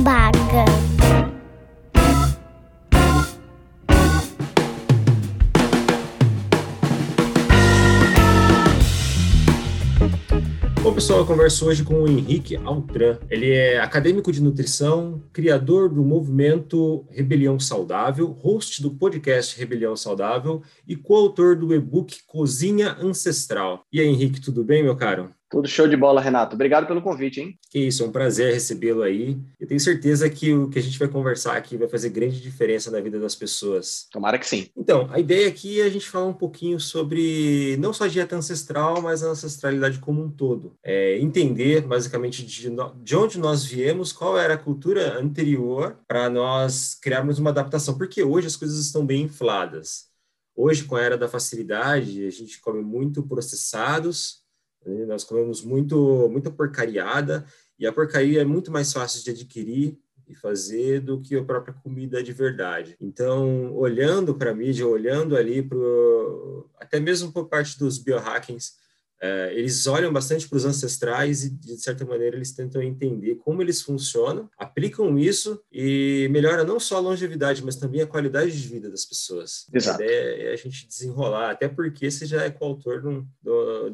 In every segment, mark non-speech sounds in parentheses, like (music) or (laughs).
Baga. Bom, pessoal, eu converso hoje com o Henrique Altran. Ele é acadêmico de nutrição, criador do movimento Rebelião Saudável, host do podcast Rebelião Saudável e coautor do e-book Cozinha Ancestral. E aí, Henrique, tudo bem, meu caro? Tudo show de bola, Renato. Obrigado pelo convite, hein? Que isso, é um prazer recebê-lo aí. Eu tenho certeza que o que a gente vai conversar aqui vai fazer grande diferença na vida das pessoas. Tomara que sim. Então, a ideia aqui é a gente falar um pouquinho sobre não só a dieta ancestral, mas a ancestralidade como um todo. É entender, basicamente, de, de onde nós viemos, qual era a cultura anterior, para nós criarmos uma adaptação, porque hoje as coisas estão bem infladas. Hoje, com a era da facilidade, a gente come muito processados? Nós comemos muito, muita porcariada e a porcaria é muito mais fácil de adquirir e fazer do que a própria comida de verdade. Então, olhando para a mídia, olhando ali para até mesmo por parte dos biohackings, é, eles olham bastante para os ancestrais e, de certa maneira, eles tentam entender como eles funcionam, aplicam isso e melhora não só a longevidade, mas também a qualidade de vida das pessoas. Exato. A ideia é a gente desenrolar, até porque você já é coautor de um,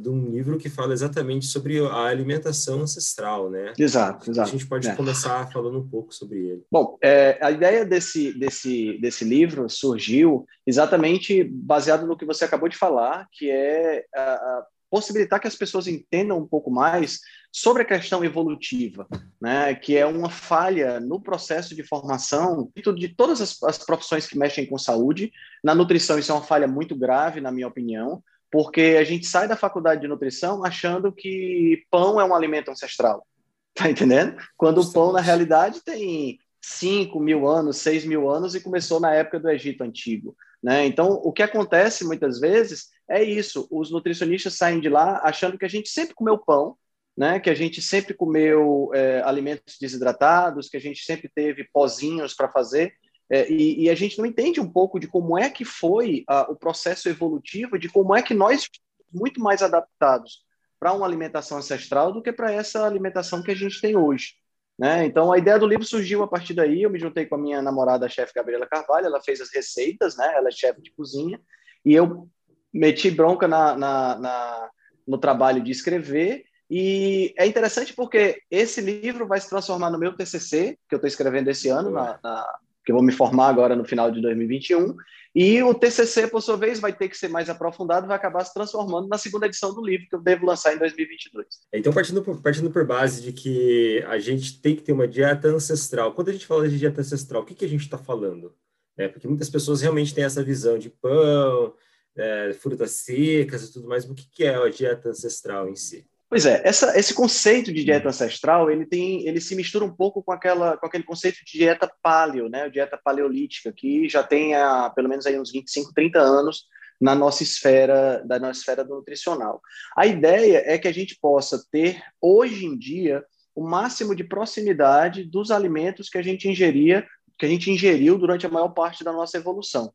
de um livro que fala exatamente sobre a alimentação ancestral, né? Exato, exato. A gente pode é. começar falando um pouco sobre ele. Bom, é, a ideia desse, desse, desse livro surgiu exatamente baseado no que você acabou de falar, que é a, a possibilitar que as pessoas entendam um pouco mais sobre a questão evolutiva, né, que é uma falha no processo de formação de todas as, as, profissões que mexem com saúde. Na nutrição, isso é uma falha muito grave, na minha opinião, porque a gente sai da faculdade de nutrição achando que pão é um alimento ancestral. (laughs) Tá entendendo? Quando o pão, na realidade, tem 5 mil anos, 6 mil anos e começou na época do Egito Antigo. Né? Então, o que acontece muitas vezes é isso: os nutricionistas saem de lá achando que a gente sempre comeu pão, né? que a gente sempre comeu é, alimentos desidratados, que a gente sempre teve pozinhos para fazer. É, e, e, a gente não entende um pouco de como é que foi a, o processo evolutivo, de como é que nós muito mais adaptados para uma alimentação ancestral do que para essa alimentação que a gente tem hoje. Né? Então, a ideia do livro surgiu a partir daí. Eu me juntei com a minha namorada, a chefe Gabriela Carvalho. Ela fez as receitas, né? ela é chefe de cozinha. E eu meti bronca na, na, na, no trabalho de escrever. E é interessante porque esse livro vai se transformar no meu TCC, que eu estou escrevendo esse ano, na, na, que eu vou me formar agora no final de 2021. E o TCC, por sua vez, vai ter que ser mais aprofundado, vai acabar se transformando na segunda edição do livro, que eu devo lançar em 2022. Então, partindo por, partindo por base de que a gente tem que ter uma dieta ancestral. Quando a gente fala de dieta ancestral, o que, que a gente está falando? É, porque muitas pessoas realmente têm essa visão de pão, é, frutas secas e tudo mais. O que, que é a dieta ancestral em si? Pois é, essa, esse conceito de dieta ancestral, ele tem, ele se mistura um pouco com aquela, com aquele conceito de dieta paleo, né, dieta paleolítica, que já tem há, pelo menos aí uns 25, 30 anos na nossa esfera, da nossa esfera nutricional. A ideia é que a gente possa ter hoje em dia o máximo de proximidade dos alimentos que a gente ingeria, que a gente ingeriu durante a maior parte da nossa evolução.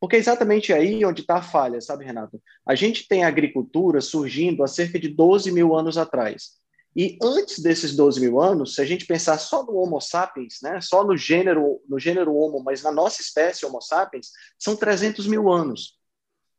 Porque é exatamente aí onde está a falha, sabe, Renato? A gente tem a agricultura surgindo há cerca de 12 mil anos atrás. E antes desses 12 mil anos, se a gente pensar só no Homo sapiens, né, só no gênero, no gênero Homo, mas na nossa espécie Homo sapiens, são 300 mil anos.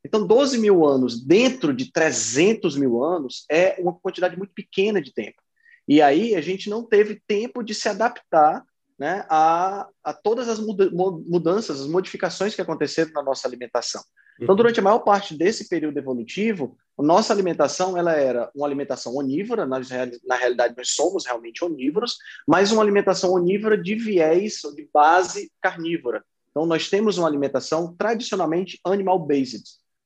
Então, 12 mil anos dentro de 300 mil anos é uma quantidade muito pequena de tempo. E aí a gente não teve tempo de se adaptar né, a, a todas as mudanças, as modificações que aconteceram na nossa alimentação. Então, uhum. durante a maior parte desse período evolutivo, a nossa alimentação ela era uma alimentação onívora, nós, na realidade nós somos realmente onívoros, mas uma alimentação onívora de viés, de base carnívora. Então, nós temos uma alimentação tradicionalmente animal-based,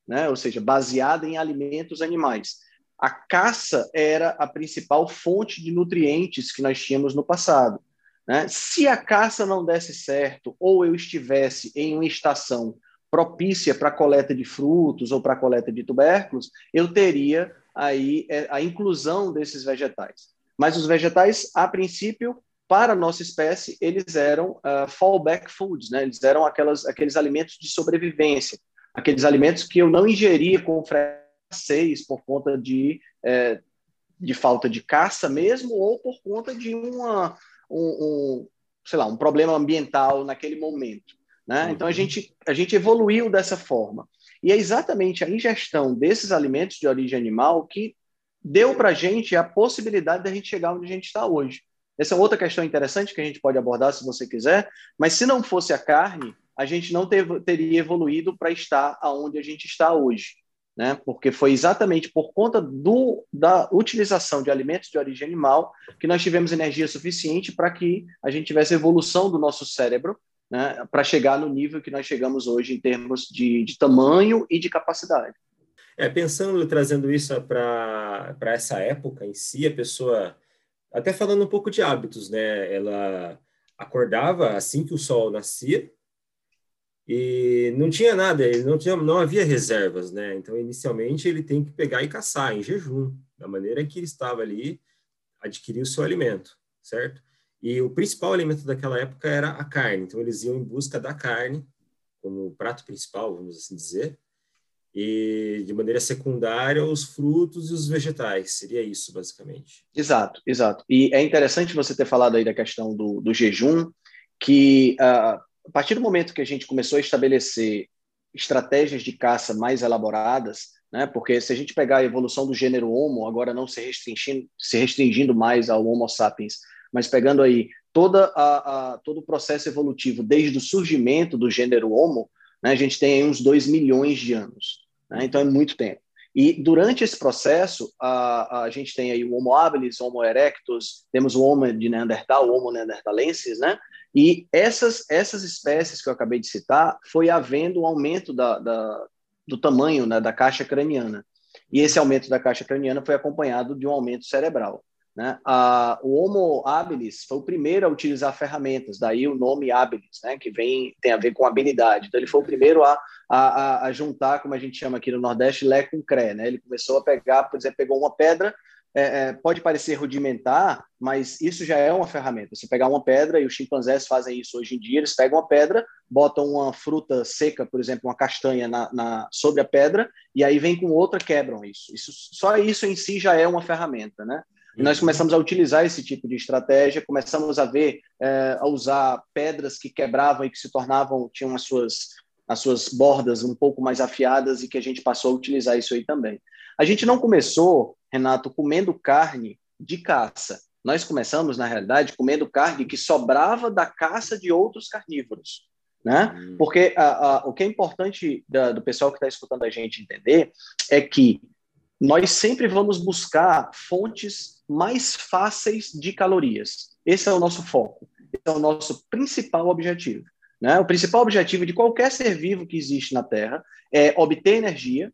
né? ou seja, baseada em alimentos animais. A caça era a principal fonte de nutrientes que nós tínhamos no passado. Né? Se a caça não desse certo, ou eu estivesse em uma estação propícia para coleta de frutos ou para coleta de tubérculos, eu teria aí é, a inclusão desses vegetais. Mas os vegetais, a princípio, para a nossa espécie, eles eram uh, fallback foods, né? eles eram aquelas, aqueles alimentos de sobrevivência, aqueles alimentos que eu não ingeria com frequência por conta de, é, de falta de caça mesmo, ou por conta de uma, um, sei lá, um problema ambiental naquele momento. Né? Uhum. Então a gente, a gente evoluiu dessa forma. E é exatamente a ingestão desses alimentos de origem animal que deu para a gente a possibilidade de a gente chegar onde a gente está hoje. Essa é outra questão interessante que a gente pode abordar se você quiser, mas se não fosse a carne, a gente não teve, teria evoluído para estar aonde a gente está hoje. Né? Porque foi exatamente por conta do, da utilização de alimentos de origem animal que nós tivemos energia suficiente para que a gente tivesse evolução do nosso cérebro né, para chegar no nível que nós chegamos hoje em termos de, de tamanho e de capacidade. É, pensando, trazendo isso para essa época em si, a pessoa, até falando um pouco de hábitos, né? Ela acordava assim que o sol nascia e não tinha nada, ele não, tinha, não havia reservas, né? Então, inicialmente, ele tem que pegar e caçar em jejum, da maneira que ele estava ali, adquirir o seu alimento, certo? E o principal alimento daquela época era a carne. Então, eles iam em busca da carne como prato principal, vamos assim dizer. E, de maneira secundária, os frutos e os vegetais. Seria isso, basicamente. Exato, exato. E é interessante você ter falado aí da questão do, do jejum, que uh, a partir do momento que a gente começou a estabelecer estratégias de caça mais elaboradas, né? Porque se a gente pegar a evolução do gênero Homo, agora não se restringindo, se restringindo mais ao Homo sapiens, mas pegando aí toda a, a, todo o processo evolutivo desde o surgimento do gênero Homo, né, a gente tem aí uns 2 milhões de anos. Né, então é muito tempo. E durante esse processo, a, a gente tem aí o Homo habilis, Homo erectus, temos o Homo de Neandertal, o Homo neanderthalensis, né? E essas, essas espécies que eu acabei de citar, foi havendo um aumento da, da do tamanho né, da caixa craniana. E esse aumento da caixa craniana foi acompanhado de um aumento cerebral. Né? A, o Homo habilis foi o primeiro a utilizar ferramentas, daí o nome habilis, né? que vem tem a ver com habilidade. Então ele foi o primeiro a, a, a juntar, como a gente chama aqui no Nordeste, lé com cré. Né? Ele começou a pegar, por exemplo, pegou uma pedra, é, é, pode parecer rudimentar, mas isso já é uma ferramenta. Você pegar uma pedra, e os chimpanzés fazem isso hoje em dia, eles pegam uma pedra, botam uma fruta seca, por exemplo, uma castanha na, na sobre a pedra, e aí vem com outra, quebram isso. isso. Só isso em si já é uma ferramenta, né? E nós começamos a utilizar esse tipo de estratégia, começamos a ver, é, a usar pedras que quebravam e que se tornavam, tinham as suas, as suas bordas um pouco mais afiadas e que a gente passou a utilizar isso aí também. A gente não começou, Renato, comendo carne de caça. Nós começamos, na realidade, comendo carne que sobrava da caça de outros carnívoros. Né? Hum. Porque a, a, o que é importante da, do pessoal que está escutando a gente entender é que nós sempre vamos buscar fontes mais fáceis de calorias. Esse é o nosso foco. Esse é o nosso principal objetivo. Né? O principal objetivo de qualquer ser vivo que existe na Terra é obter energia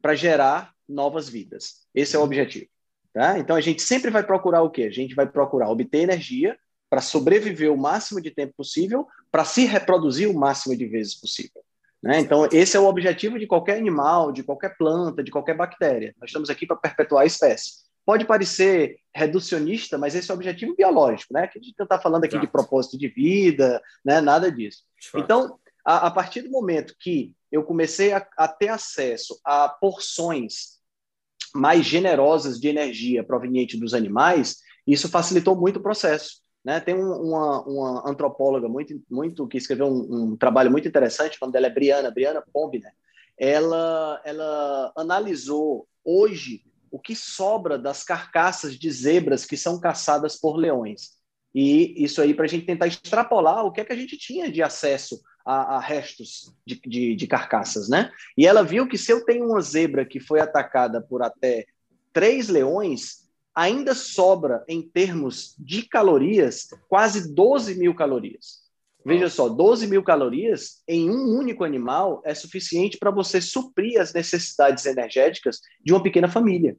para gerar novas vidas. Esse é o objetivo. Tá? Então a gente sempre vai procurar o quê? A gente vai procurar obter energia para sobreviver o máximo de tempo possível, para se reproduzir o máximo de vezes possível. Né? Então, esse é o objetivo de qualquer animal, de qualquer planta, de qualquer bactéria. Nós estamos aqui para perpetuar a espécie. Pode parecer reducionista, mas esse é o objetivo biológico, né? Que a gente não está falando aqui Exato. de propósito de vida, né? nada disso. Então, a, a, partir do momento que eu comecei a, a ter acesso a porções mais generosas de energia proveniente dos animais, isso facilitou muito o processo. Né? Tem um, uma, uma, antropóloga muito, muito que escreveu um, um, trabalho muito interessante, o nome dela é Briana, Briana Pombner. Ela, ela analisou hoje o que sobra das carcaças de zebras que são caçadas por leões. E isso aí para a gente tentar extrapolar o que é que a gente tinha de acesso a, a restos de, de, de, carcaças, né? E ela viu que se eu tenho uma zebra que foi atacada por até três leões, ainda sobra, em termos de calorias, quase 12 mil calorias. Veja só, 12 mil calorias em um único animal é suficiente para você suprir as necessidades energéticas de uma pequena família.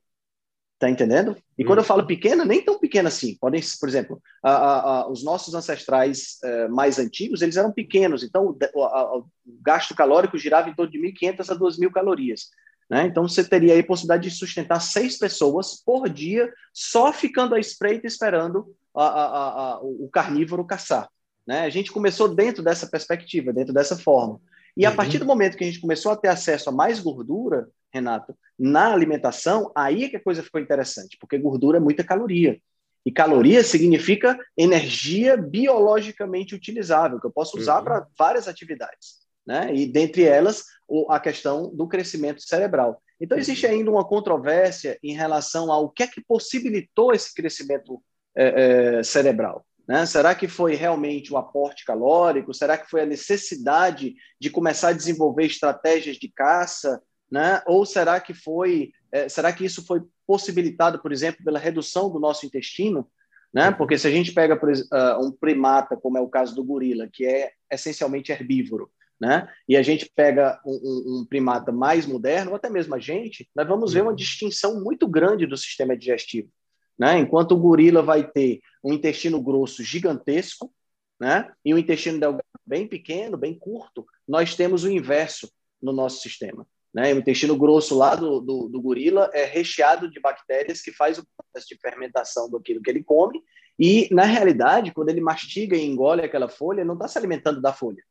Tá entendendo? E quando eu falo pequena, nem tão pequena assim. Podem, por exemplo, a, a, a, os nossos ancestrais uh, mais antigos, eles eram pequenos, então o, gasto calórico girava em torno de 1.500 a 2.000 calorias. Né? Então, você teria aí a possibilidade de sustentar seis pessoas por dia, só ficando à espreita esperando o carnívoro caçar. Né? A gente começou dentro dessa perspectiva, dentro dessa forma. E a uhum. partir do momento que a gente começou a ter acesso a mais gordura, Renato, na alimentação, aí é que a coisa ficou interessante, porque gordura é muita caloria. E caloria significa energia biologicamente utilizável, que eu posso usar uhum. para várias atividades. Né? E dentre elas, a questão do crescimento cerebral. Então, existe uhum. ainda uma controvérsia em relação ao que é que possibilitou esse crescimento é, é, cerebral. Né? Será que foi realmente o aporte calórico? Será que foi a necessidade de começar a desenvolver estratégias de caça? Né? Ou será que foi, é, será que isso foi possibilitado, por exemplo, pela redução do nosso intestino? Né? Uhum. Porque se a gente pega por, uh, um primata, como é o caso do gorila, que é essencialmente herbívoro, né? E a gente pega um, um, primata mais moderno, ou até mesmo a gente, nós vamos ver uma uhum. distinção muito grande do sistema digestivo. Né? Enquanto o gorila vai ter um intestino grosso gigantesco, né? E um intestino delgado bem pequeno, bem curto, nós temos o inverso no nosso sistema. Né? O intestino grosso lá do, do, do, gorila é recheado de bactérias que faz o processo de fermentação daquilo que ele come e, na realidade, quando ele mastiga e engole aquela folha, não está se alimentando da folha.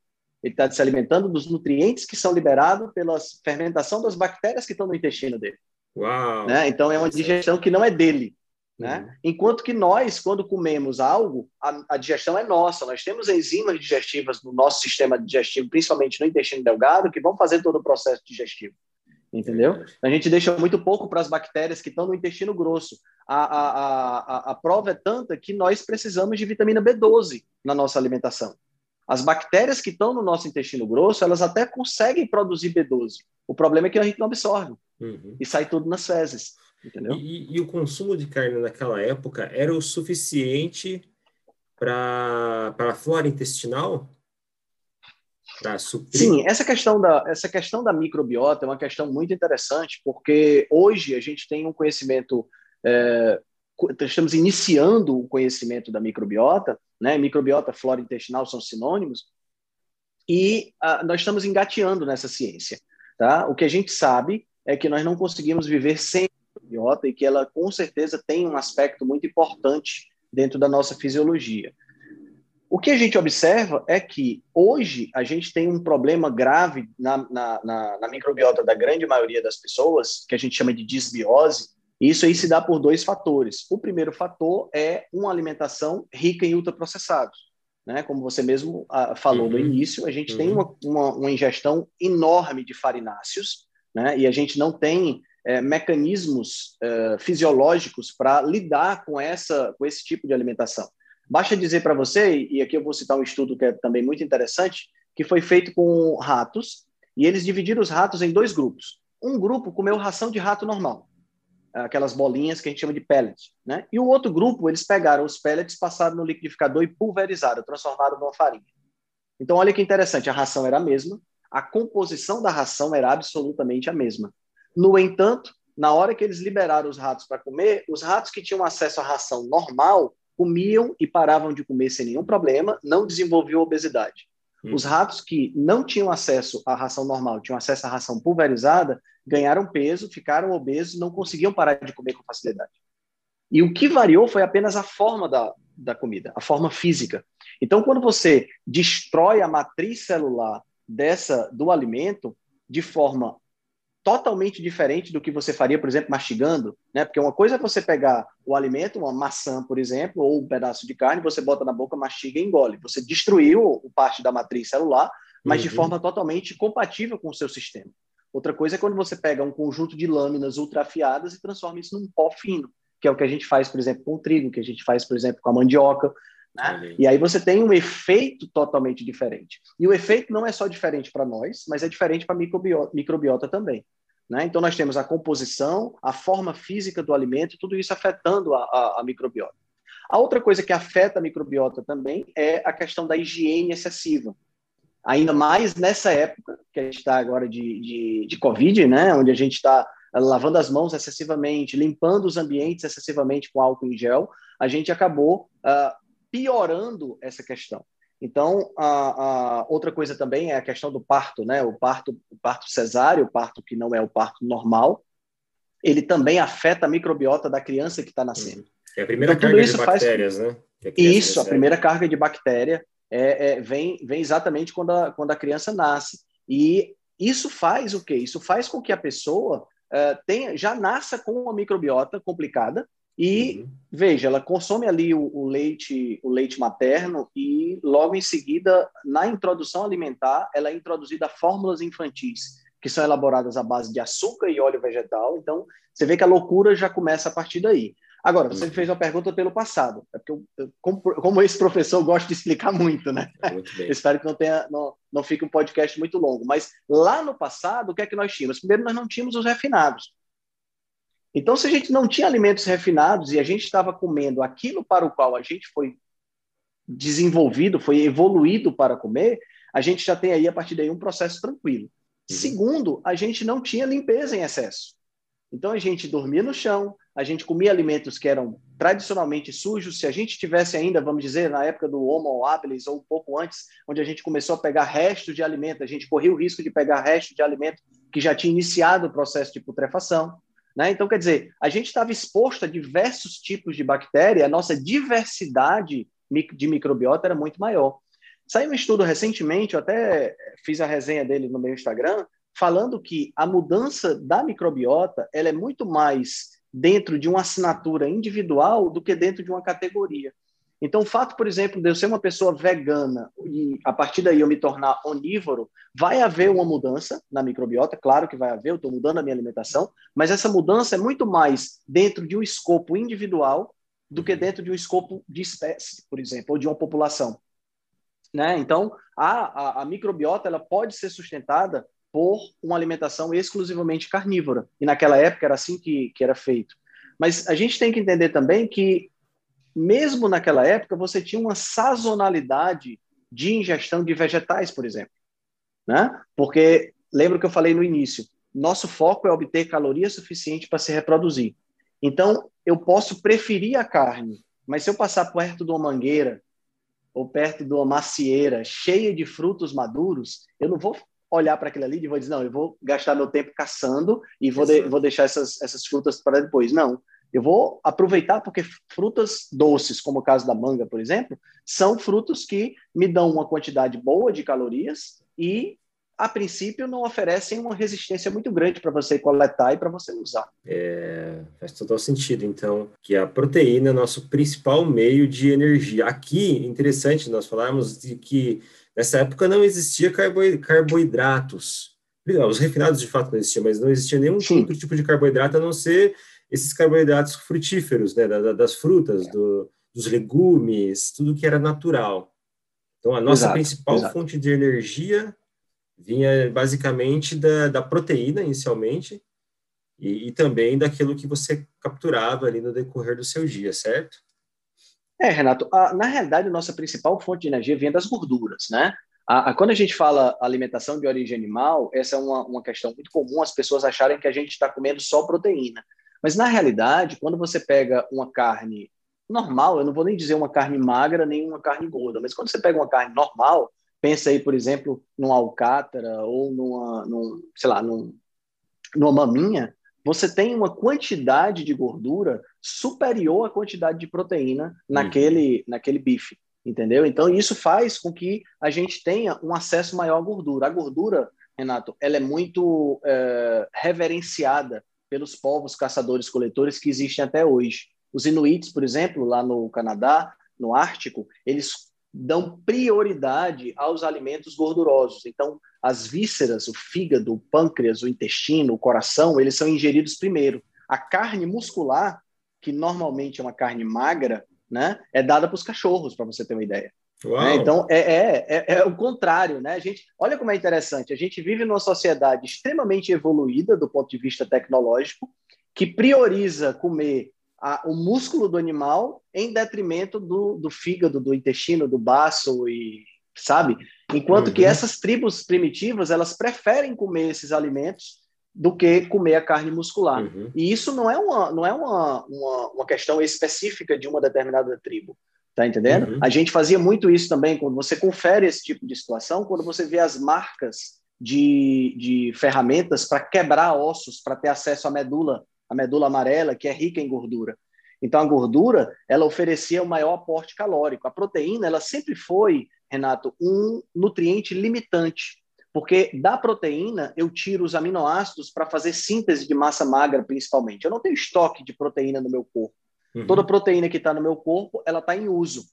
Ele está se alimentando dos nutrientes que são liberados pela fermentação das bactérias que estão no intestino dele. Uau! Né? Então, é uma digestão que não é dele. Né? Uhum. Enquanto que nós, quando comemos algo, a, a, digestão é nossa. Nós temos enzimas digestivas no nosso sistema digestivo, principalmente no intestino delgado, que vão fazer todo o processo digestivo. Entendeu? A gente deixa muito pouco para as bactérias que estão no intestino grosso. A, a, a, a prova é tanta que nós precisamos de vitamina B12 na nossa alimentação. As bactérias que estão no nosso intestino grosso, elas até conseguem produzir B12. O problema é que a gente não absorve. Uhum. E sai tudo nas fezes. Entendeu? E, e o consumo de carne naquela época era o suficiente para a flora intestinal? Sim, essa questão, da, essa questão da microbiota é uma questão muito interessante, porque hoje a gente tem um conhecimento, é, estamos iniciando o conhecimento da microbiota, né? Microbiota, flora intestinal são sinônimos, e uh, nós estamos engateando nessa ciência. Tá? O que a gente sabe é que nós não conseguimos viver sem microbiota e que ela com certeza tem um aspecto muito importante dentro da nossa fisiologia. O que a gente observa é que hoje a gente tem um problema grave na, na, na, na microbiota da grande maioria das pessoas, que a gente chama de disbiose, e isso aí se dá por dois fatores. O primeiro fator é uma alimentação rica em ultraprocessados. Né? Como você mesmo uh, falou uhum. no início, a gente uhum. tem uma, uma, uma, ingestão enorme de farináceos, né? e a gente não tem é, mecanismos é, fisiológicos para lidar com, essa, com esse tipo de alimentação. Basta dizer para você, e aqui eu vou citar um estudo que é também muito interessante, que foi feito com ratos, e eles dividiram os ratos em dois grupos. Um grupo comeu ração de rato normal, aquelas bolinhas que a gente chama de pellets, né? E o outro grupo, eles pegaram os pellets, passaram no liquidificador e pulverizaram, transformaram numa farinha. Então, olha que interessante, a ração era a mesma, a composição da ração era absolutamente a mesma. No entanto, na hora que eles liberaram os ratos para comer, os ratos que tinham acesso à ração normal comiam e paravam de comer sem nenhum problema, não desenvolviam obesidade. Hum. Os ratos que não tinham acesso à ração normal, tinham acesso à ração pulverizada, ganharam peso, ficaram obesos, não conseguiam parar de comer com facilidade. E o que variou foi apenas a forma da, da comida, a forma física. Então, quando você destrói a matriz celular dessa do alimento de forma totalmente diferente do que você faria, por exemplo, mastigando, né? Porque uma coisa é você pegar o alimento, uma maçã, por exemplo, ou um pedaço de carne, você bota na boca, mastiga e engole. Você destruiu o parte da matriz celular, mas uhum. de forma totalmente compatível com o seu sistema. Outra coisa é quando você pega um conjunto de lâminas ultrafiadas e transforma isso num pó fino, que é o que a gente faz, por exemplo, com o trigo, que a gente faz, por exemplo, com a mandioca. Né? E aí você tem um efeito totalmente diferente. E o efeito não é só diferente para nós, mas é diferente para a microbiota, microbiota também. Né? Então, nós temos a composição, a forma física do alimento, tudo isso afetando a, a, a, microbiota. A outra coisa que afeta a microbiota também é a questão da higiene excessiva. Ainda mais nessa época que a gente está agora de, de, de Covid, né? onde a gente está lavando as mãos excessivamente, limpando os ambientes excessivamente com álcool em gel, a gente acabou uh, piorando essa questão. Então, a, a, outra coisa também é a questão do parto, né? O parto, o parto cesáreo, o parto que não é o parto normal, ele também afeta a microbiota da criança que está nascendo. É a primeira então, carga de bactérias, faz... né? A Isso, recebe. a primeira carga de bactéria é, é, vem, vem exatamente quando a, quando a criança nasce. E isso faz o quê? Isso faz com que a pessoa uh, tenha, já nasça com uma microbiota complicada, E uhum. veja, ela consome ali o, o, leite, o leite materno e logo em seguida, na introdução alimentar, ela é introduzida fórmulas infantis que são elaboradas à base de açúcar e óleo vegetal. Então, você vê que a loucura já começa a partir daí. Agora, você uhum. fez uma pergunta pelo passado, é porque eu, eu, como, como, esse professor gosta de explicar muito, né? Muito (laughs) Espero que não tenha, não, não fique um podcast muito longo. Mas lá no passado, o que é que nós tínhamos? Primeiro, nós não tínhamos os refinados. Então, se a gente não tinha alimentos refinados e a gente estava comendo aquilo para o qual a gente foi desenvolvido, foi evoluído para comer, a gente já tem aí, a partir daí, um processo tranquilo. Uhum. Segundo, a gente não tinha limpeza em excesso. Então, a gente dormia no chão, a gente comia alimentos que eram tradicionalmente sujos. Se a gente tivesse ainda, vamos dizer, na época do Homo habilis ou um pouco antes, onde a gente começou a pegar restos de alimento, a gente corria o risco de pegar restos de alimento que já tinha iniciado o processo de putrefação. Né? Então, quer dizer, a gente estava exposto a diversos tipos de bactéria, a nossa diversidade de microbiota era muito maior. Saiu um estudo recentemente, eu até fiz a resenha dele no meu Instagram, falando que a mudança da microbiota ela é muito mais dentro de uma assinatura individual do que dentro de uma categoria. Então, o fato, por exemplo, de eu ser uma pessoa vegana e a partir daí eu me tornar onívoro, vai haver uma mudança na microbiota, claro que vai haver, eu estou mudando a minha alimentação, mas essa mudança é muito mais dentro de um escopo individual do que dentro de um escopo de espécie, por exemplo, ou de uma população. Né? Então, a, a, a microbiota ela pode ser sustentada por uma alimentação exclusivamente carnívora. E naquela época era assim que, que era feito. Mas a gente tem que entender também que, mesmo naquela época, você tinha uma sazonalidade de ingestão de vegetais, por exemplo. Né? Porque, lembra que eu falei no início, nosso foco é obter caloria suficiente para se reproduzir. Então, eu posso preferir a carne, mas se eu passar perto de uma mangueira ou perto de uma macieira cheia de frutos maduros, eu não vou olhar para aquilo ali e vou dizer, não, eu vou gastar meu tempo caçando e vou, de, vou deixar essas, essas frutas para depois. Não, eu vou aproveitar porque frutas doces, como o caso da manga, por exemplo, são frutos que me dão uma quantidade boa de calorias e, a princípio, não oferecem uma resistência muito grande para você coletar e para você usar. É, faz total sentido, então, que a proteína é nosso principal meio de energia. Aqui, interessante nós falarmos de que Nessa época não existia carboidratos. Os refinados de fato não existiam, mas não existia nenhum outro tipo de carboidrato a não ser esses carboidratos frutíferos, né, das frutas, do, dos legumes, tudo que era natural. Então, a nossa exato, principal exato. fonte de energia vinha basicamente da, da proteína, inicialmente, e, e, também daquilo que você capturava ali no decorrer do seu dia, certo? É, Renato, a, na realidade, nossa principal fonte de energia vem das gorduras, né? A, a, quando a gente fala alimentação de origem animal, essa é uma, uma questão muito comum, as pessoas acharem que a gente está comendo só proteína. Mas, na realidade, quando você pega uma carne normal, eu não vou nem dizer uma carne magra, nem uma carne gorda, mas quando você pega uma carne normal, pensa aí, por exemplo, numa alcátara ou numa, num, sei lá, num, numa maminha, você tem uma quantidade de gordura superior à quantidade de proteína naquele, uhum. naquele bife, entendeu? Então, isso faz com que a gente tenha um acesso maior à gordura. A gordura, Renato, ela é muito é, reverenciada pelos povos caçadores-coletores que existem até hoje. Os Inuits, por exemplo, lá no Canadá, no Ártico, eles dão prioridade aos alimentos gordurosos. Então, as vísceras, o fígado, o pâncreas, o intestino, o coração, eles são ingeridos primeiro. A carne muscular, que normalmente é uma carne magra, né, é dada para os cachorros, para você ter uma ideia. Né? Então, é, é, é, é, o contrário. Né? A gente, olha como é interessante. A gente vive numa sociedade extremamente evoluída do ponto de vista tecnológico, que prioriza comer a, o músculo do animal em detrimento do, do fígado, do intestino, do baço e sabe? Enquanto uhum. que essas tribos primitivas elas preferem comer esses alimentos do que comer a carne muscular. Uhum. E isso não é uma não é uma, uma, uma, questão específica de uma determinada tribo. Tá entendendo? Uhum. A gente fazia muito isso também quando você confere esse tipo de situação, quando você vê as marcas de, de ferramentas para quebrar ossos, para ter acesso à medula a medula amarela, que é rica em gordura. Então, a gordura, ela oferecia o maior aporte calórico. A proteína, ela sempre foi, Renato, um nutriente limitante, porque da proteína eu tiro os aminoácidos para fazer síntese de massa magra, principalmente. Eu não tenho estoque de proteína no meu corpo. Uhum. Toda proteína que está no meu corpo, ela está em uso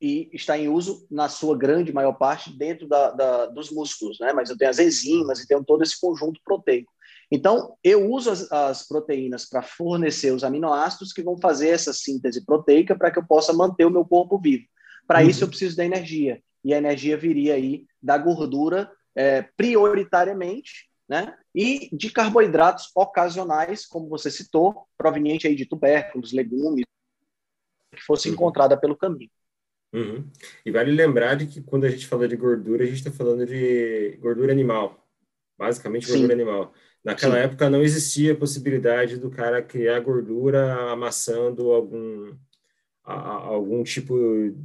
e está em uso na sua grande maior parte dentro da, da, dos músculos, né? Mas eu tenho as enzimas e tenho todo esse conjunto proteico. Então, eu uso as, as proteínas para fornecer os aminoácidos que vão fazer essa síntese proteica para que eu possa manter o meu corpo vivo. Para uhum. isso, eu preciso da energia. E a energia viria aí da gordura é, prioritariamente, né? E de carboidratos ocasionais, como você citou, proveniente aí de tubérculos, legumes, que fosse uhum. encontrada pelo caminho. Uhum. E vale lembrar de que quando a gente fala de gordura, a gente está falando de gordura animal, basicamente gordura Sim. animal. Naquela Sim. época não existia a possibilidade do cara criar gordura amassando algum algum tipo,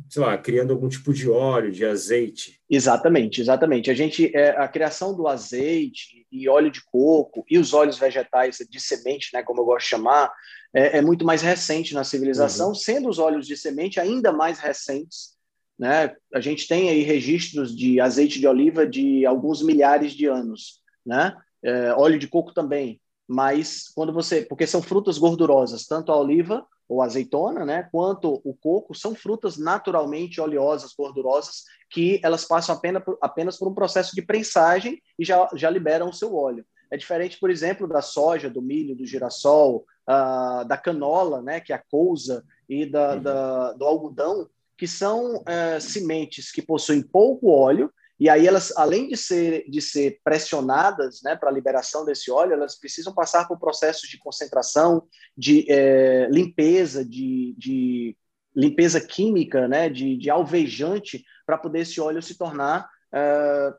sei lá, criando algum tipo de óleo, de azeite. Exatamente, exatamente. A gente é, a criação do azeite e óleo de coco e os óleos vegetais de semente, né, como eu gosto de chamar, é, é muito mais recente na civilização, uhum. sendo os óleos de semente ainda mais recentes. Né? A gente tem aí registros de azeite de oliva de alguns milhares de anos, né? É, óleo de coco também, mas quando você, porque são frutas gordurosas, tanto a oliva ou azeitona, né, quanto o coco, são frutas naturalmente oleosas, gordurosas, que elas passam apenas por, apenas por um processo de prensagem e já, já liberam o seu óleo. É diferente, por exemplo, da soja, do milho, do girassol, uh, da canola, né, que é a couza, e da, uhum. da do algodão, que são uh, sementes que possuem pouco óleo, e aí elas, além de ser, de ser pressionadas né, para a liberação desse óleo, elas precisam passar por processos de concentração, de é, limpeza, de, de, limpeza química, né, de, de alvejante, para poder esse óleo se tornar é,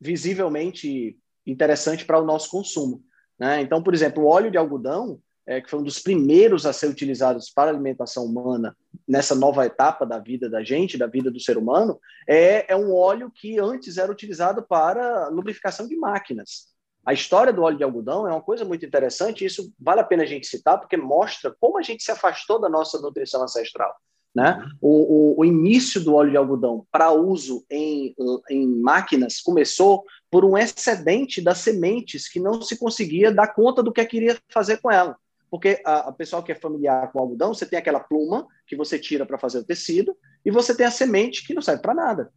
visivelmente interessante para o nosso consumo. Né? Então, por exemplo, o óleo de algodão, é, que foi um dos primeiros a ser utilizados para alimentação humana nessa nova etapa da vida da gente, da vida do ser humano, é, é um óleo que antes era utilizado para lubrificação de máquinas. A história do óleo de algodão é uma coisa muito interessante, e isso vale a pena a gente citar, porque mostra como a gente se afastou da nossa nutrição ancestral. Né? O, o, o início do óleo de algodão para uso em, em máquinas começou por um excedente das sementes que não se conseguia dar conta do que queria fazer com ela. Porque a, a pessoal que é familiar com algodão, você tem aquela pluma que você tira para fazer o tecido e você tem a semente que não serve para nada.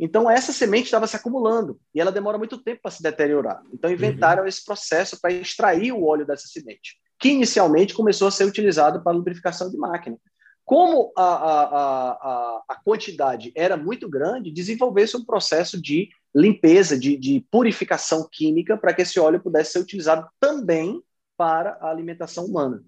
Então, essa semente estava se acumulando e ela demora muito tempo para se deteriorar. Então, inventaram uhum. esse processo para extrair o óleo dessa semente, que inicialmente começou a ser utilizado para lubrificação de máquina. Como a, a, a, a quantidade era muito grande, desenvolveu-se um processo de limpeza, de, de purificação química, para que esse óleo pudesse ser utilizado também para a alimentação humana.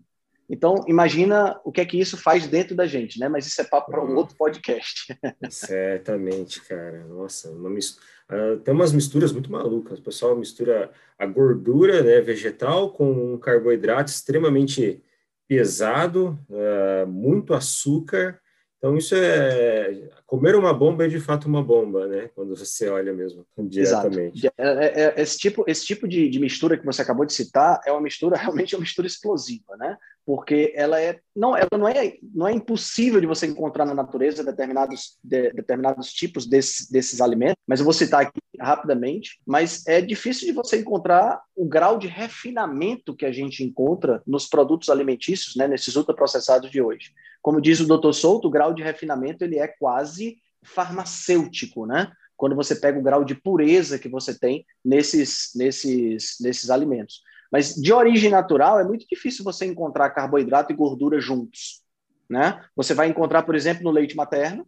Então, imagina o que é que isso faz dentro da gente, né? Mas isso é papo para um uhum. outro podcast. (laughs) Certamente, cara. Nossa, uma uh, tem umas misturas muito malucas. O pessoal mistura a gordura né, vegetal com um carboidrato extremamente pesado, uh, muito açúcar, então, isso é. Comer uma bomba é de fato uma bomba, né? Quando você olha mesmo (laughs) diretamente. É, é, é, esse tipo, esse tipo de, de, mistura que você acabou de citar é uma mistura, (laughs) realmente é uma mistura explosiva, né? Porque ela é. Não, ela não é, não é impossível de você encontrar na natureza determinados, de, determinados tipos desse, desses alimentos, mas eu vou citar aqui rapidamente. Mas é difícil de você encontrar o grau de refinamento que a gente encontra nos produtos alimentícios, né? Nesses ultraprocessados de hoje. Como diz o Dr. Souto, o grau de refinamento ele é quase farmacêutico, né? Quando você pega o grau de pureza que você tem nesses, nesses, nesses alimentos. Mas de origem natural é muito difícil você encontrar carboidrato e gordura juntos, né? Você vai encontrar, por exemplo, no leite materno,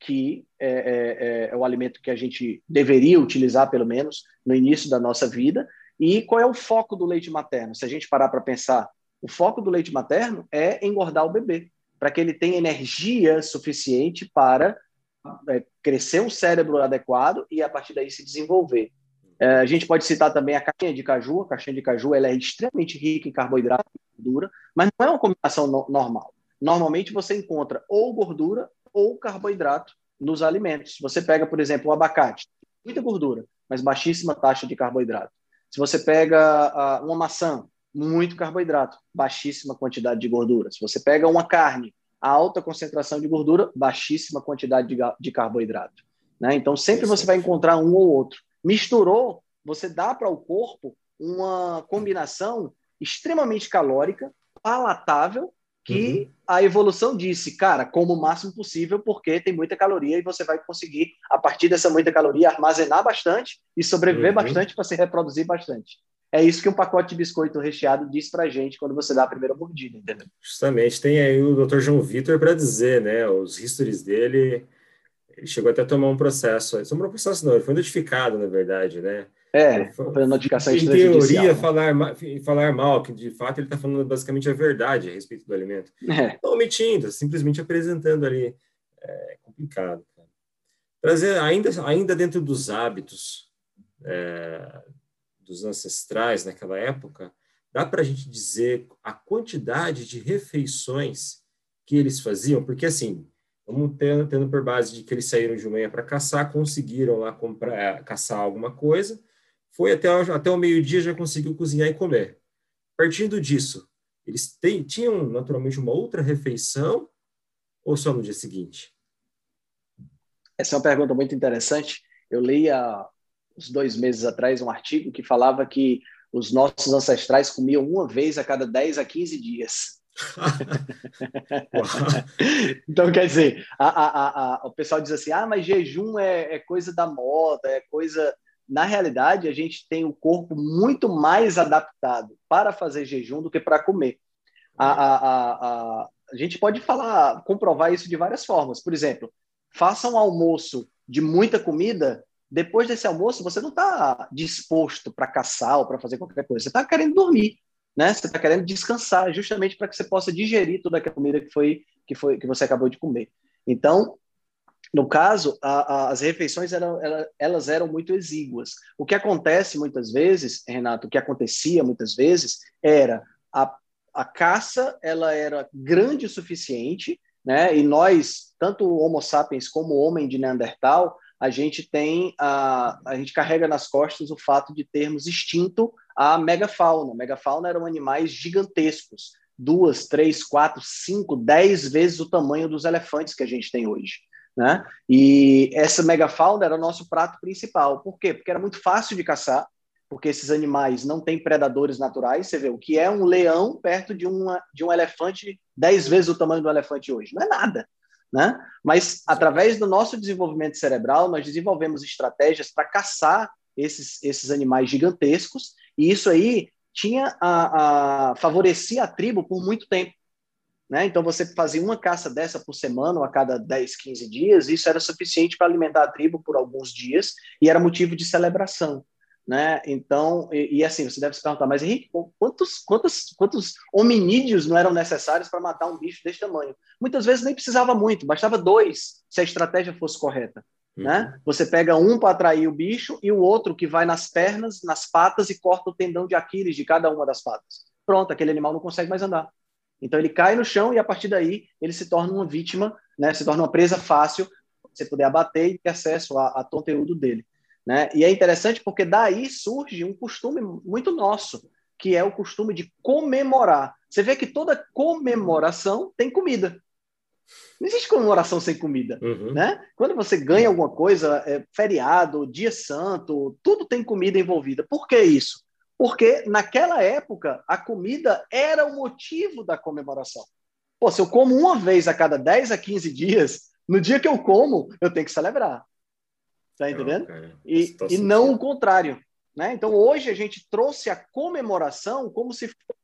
que é, é, é, é o alimento que a gente deveria utilizar, pelo menos, no início da nossa vida. E qual é o foco do leite materno? Se a gente parar para pensar, o foco do leite materno é engordar o bebê para que ele tenha energia suficiente para é, crescer um cérebro adequado e a partir daí se desenvolver. É, a gente pode citar também a caixinha de caju. A caixinha de caju ela é extremamente rica em carboidrato e gordura, mas não é uma combinação no normal. Normalmente você encontra ou gordura ou carboidrato nos alimentos. Você pega, por exemplo, o abacate, muita gordura, mas baixíssima taxa de carboidrato. Se você pega uma maçã, muito carboidrato, baixíssima quantidade de gordura. Se você pega uma carne, alta concentração de gordura, baixíssima quantidade de, de carboidrato. Né? Então, sempre você vai encontrar um ou outro. Misturou, você dá para o corpo uma combinação extremamente calórica, palatável, que uhum. a evolução disse, cara, como o máximo possível, porque tem muita caloria e você vai conseguir, a partir dessa muita caloria, armazenar bastante e sobreviver uhum. bastante para se reproduzir bastante. É isso que um pacote de biscoito recheado diz para gente quando você dá a primeira mordida, entendeu? Justamente, tem aí o Dr. João Vitor para dizer, né? Os histories dele, ele chegou até a tomar um processo, não é um processo não, ele foi notificado, na verdade, né? É, foi notificação Em teoria, falar, falar mal, que de fato ele está falando basicamente a verdade a respeito do alimento. É. Não omitindo, simplesmente apresentando ali. É complicado. Cara. Trazer, ainda, ainda dentro dos hábitos é, dos ancestrais naquela época, dá para a gente dizer a quantidade de refeições que eles faziam? Porque, assim, vamos tendo, tendo por base de que eles saíram de manhã para caçar, conseguiram lá comprar, caçar alguma coisa foi até, até o meio-dia, já conseguiu cozinhar e comer. Partindo disso, eles têm, tinham naturalmente uma outra refeição ou só no dia seguinte? Essa é uma pergunta muito interessante. Eu li há uns dois meses atrás um artigo que falava que os nossos ancestrais comiam uma vez a cada 10 a 15 dias. (laughs) então, quer dizer, a, a, a, o pessoal diz assim: ah, mas jejum é, é coisa da moda, é coisa na realidade, a gente tem o corpo muito mais adaptado para fazer jejum do que para comer. A, gente pode falar, comprovar isso de várias formas. Por exemplo, faça um almoço de muita comida. Depois desse almoço, você não está disposto para caçar ou para fazer qualquer coisa. Você está querendo dormir, né? Você está querendo descansar, justamente para que você possa digerir toda aquela comida que foi que foi que você acabou de comer. Então, no caso, a, a, as refeições eram, elas eram muito exíguas. O que acontece muitas vezes, Renato, o que acontecia muitas vezes era a, a caça ela era grande o suficiente, né? E nós, tanto o Homo sapiens como o homem de Neandertal, a gente tem a, a gente carrega nas costas o fato de termos extinto a megafauna. Megafauna eram animais gigantescos, duas, três, quatro, cinco, dez vezes o tamanho dos elefantes que a gente tem hoje. Né? E essa megafauna era o nosso prato principal. Por quê? Porque era muito fácil de caçar, porque esses animais não têm predadores naturais. Você vê o que é um leão perto de, uma, de um elefante dez vezes o tamanho do elefante hoje. Não é nada. Né? Mas através do nosso desenvolvimento cerebral, nós desenvolvemos estratégias para caçar esses, esses animais gigantescos, e isso aí tinha a, a favorecia a tribo por muito tempo. Né? Então, você fazia uma caça dessa por semana, ou a cada 10, 15 dias, isso era suficiente para alimentar a tribo por alguns dias e era motivo de celebração. Né? Então, e, e, assim, você deve se perguntar, mas Henrique, quantos, quantos, quantos hominídeos não eram necessários para matar um bicho desse tamanho? Muitas vezes nem precisava muito, bastava dois, se a estratégia fosse correta. Uhum. Né? Você pega um para atrair o bicho e o outro que vai nas pernas, nas patas e corta o tendão de Aquiles de cada uma das patas. Pronto, aquele animal não consegue mais andar. Então ele cai no chão e a partir daí ele se torna uma vítima, né? Se torna uma presa fácil, você poder abater e ter acesso a, a conteúdo dele, né? E é interessante porque daí surge um costume muito nosso, que é o costume de comemorar. Você vê que toda comemoração tem comida. Não existe comemoração sem comida, uhum. né? Quando você ganha alguma coisa, é, feriado, dia santo, tudo tem comida envolvida. Por que isso? Porque naquela época a comida era o motivo da comemoração. Pô, se eu como uma vez a cada 10 a 15 dias, no dia que eu como, eu tenho que celebrar. Tá entendendo? Não, e, e não o contrário. Né? Então, hoje a gente trouxe a comemoração como se fosse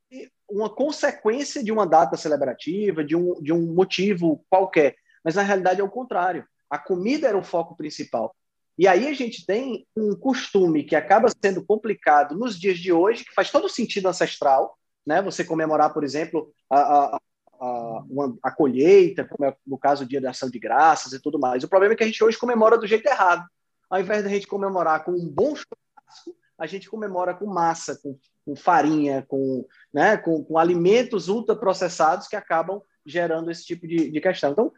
uma consequência de uma data celebrativa, de um, de um motivo qualquer. Mas, na realidade, é o contrário. A comida era o foco principal. E aí a gente tem um costume que acaba sendo complicado nos dias de hoje, que faz todo sentido ancestral, né? Você comemorar, por exemplo, a, a, a, a colheita, como é no caso o Dia da Ação de Graças e tudo mais. O problema é que a gente hoje comemora do jeito errado. Ao invés da gente comemorar com um bom churrasco, a gente comemora com massa, com, com farinha, com, né, com, com alimentos ultraprocessados que acabam gerando esse tipo de, de questão. Então,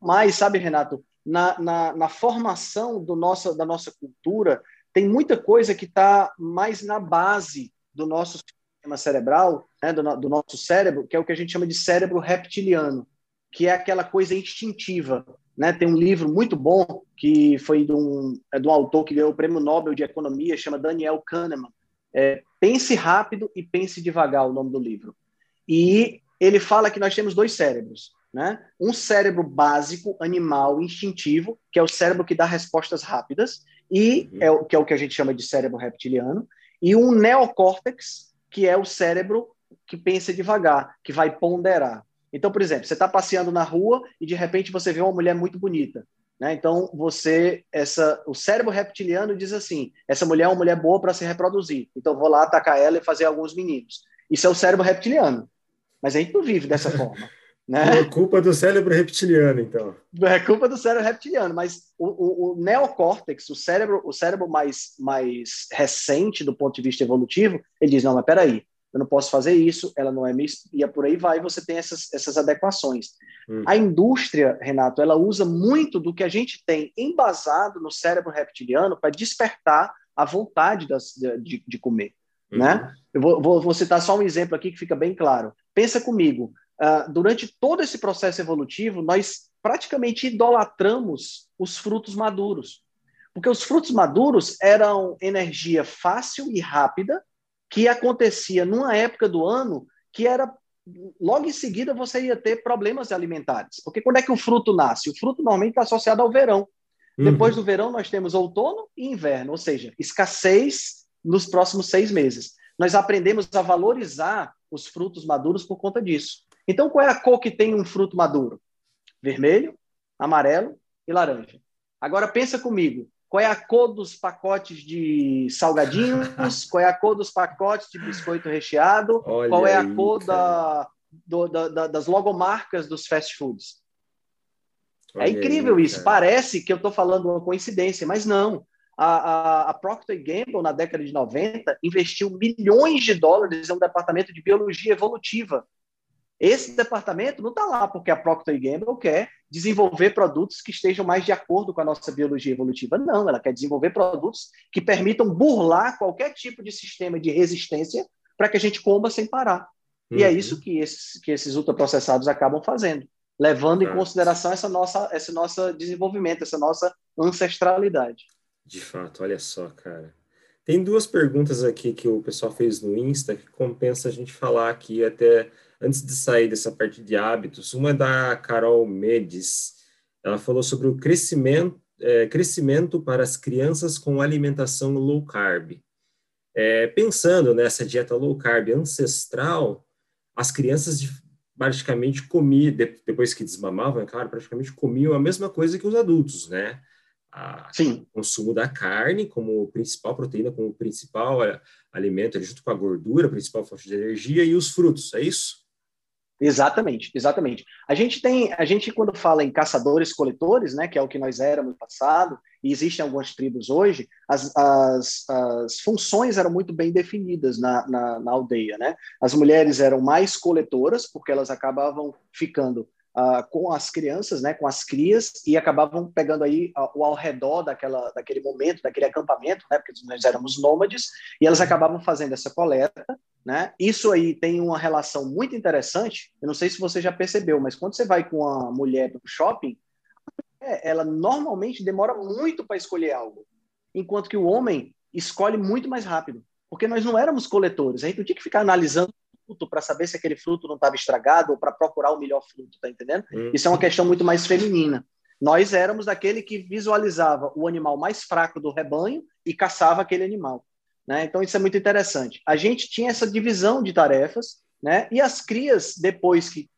mas, sabe, Renato, na, na, na formação do nosso, da nossa cultura, tem muita coisa que está mais na base do nosso sistema cerebral, né, do, do, nosso cérebro, que é o que a gente chama de cérebro reptiliano, que é aquela coisa instintiva. Né? Tem um livro muito bom que foi de um, é de um autor que ganhou o prêmio Nobel de Economia, chama Daniel Kahneman. É, pense rápido e pense devagar, o nome do livro. E ele fala que nós temos dois cérebros. Né? Um cérebro básico, animal, instintivo, que é o cérebro que dá respostas rápidas, e uhum. é o, que é o que a gente chama de cérebro reptiliano, e um neocórtex, que é o cérebro que pensa devagar, que vai ponderar. Então, por exemplo, você está passeando na rua e de repente você vê uma mulher muito bonita. Né? Então, você, essa, o cérebro reptiliano diz assim: essa mulher é uma mulher boa para se reproduzir. Então, vou lá atacar ela e fazer alguns meninos. Isso é o cérebro reptiliano. Mas a gente não vive dessa forma. (laughs) Né? É culpa do cérebro reptiliano, então. É culpa do cérebro reptiliano, mas o, o, o, neocórtex, o cérebro, o cérebro mais, mais recente do ponto de vista evolutivo, ele diz: não, mas peraí, eu não posso fazer isso, ela não é minha, e por aí vai, você tem essas, essas adequações. Hum. A indústria, Renato, ela usa muito do que a gente tem embasado no cérebro reptiliano para despertar a vontade das, de, de comer. Uhum. Né? Eu vou, vou, vou citar só um exemplo aqui que fica bem claro. Pensa comigo, uh, durante todo esse processo evolutivo, nós praticamente idolatramos os frutos maduros. Porque os frutos maduros eram energia fácil e rápida que acontecia numa época do ano que era logo em seguida você ia ter problemas alimentares. Porque quando é que o fruto nasce? O fruto normalmente está associado ao verão. Uhum. Depois do verão, nós temos outono e inverno, ou seja, escassez nos próximos seis meses. Nós aprendemos a valorizar os frutos maduros por conta disso. Então, qual é a cor que tem um fruto maduro? Vermelho, amarelo e laranja. Agora pensa comigo, qual é a cor dos pacotes de salgadinhos, (laughs) qual é a cor dos pacotes de biscoito recheado, Olha qual é a cor da, do, da, das logomarcas dos fast foods. É Olha é incrível aí, isso. Parece que eu estou falando uma coincidência, mas não. A, a, a, Procter Gamble, na década de 90, investiu milhões de dólares em um departamento de biologia evolutiva esse departamento não está lá porque a Procter Gamble quer desenvolver produtos que estejam mais de acordo com a nossa biologia evolutiva. Não, ela quer desenvolver produtos que permitam burlar qualquer tipo de sistema de resistência para que a gente coma sem parar. Uhum. E é uhum. isso que esses, que esses ultraprocessados acabam fazendo, levando em consideração essa nossa, esse nosso desenvolvimento, essa nossa ancestralidade. De fato, olha só, cara. Tem duas perguntas aqui que o pessoal fez no Insta que compensa a gente falar aqui até antes de sair dessa parte de hábitos, uma é da Carol Mendes. Ela falou sobre o crescimento, é, crescimento para as crianças com alimentação low carb. É, pensando nessa dieta low carb ancestral, as crianças praticamente comiam, depois que desmamavam, é claro, praticamente comiam a mesma coisa que os adultos, né? A, Sim. O consumo da carne como principal proteína, como principal alimento, junto com a gordura, principal fonte de energia, e os frutos, é isso? Exatamente, exatamente. A gente tem, a gente quando fala em caçadores-coletores, né, que é o que nós éramos no passado, e existem algumas tribos hoje, as, as, as funções eram muito bem definidas na, na, na, aldeia, né? As mulheres eram mais coletoras, porque elas acabavam ficando uh, com as crianças, né, com as crias, e acabavam pegando aí uh, o ao redor daquela, daquele momento, daquele acampamento, né, porque nós éramos nômades, e elas acabavam fazendo essa coleta, né? Isso aí tem uma relação muito interessante. Eu não sei se você já percebeu, mas quando você vai com a mulher para o shopping, ela normalmente demora muito para escolher algo, enquanto que o homem escolhe muito mais rápido, porque nós não éramos coletores. A gente não tinha que ficar analisando fruto para saber se aquele fruto não estava estragado ou para procurar o melhor fruto, tá entendendo? Uhum. Isso é uma questão muito mais feminina. Nós éramos daquele que visualizava o animal mais fraco do rebanho e caçava aquele animal. Né? Então, isso é muito interessante. A gente tinha essa divisão de tarefas, né? e as crias, depois que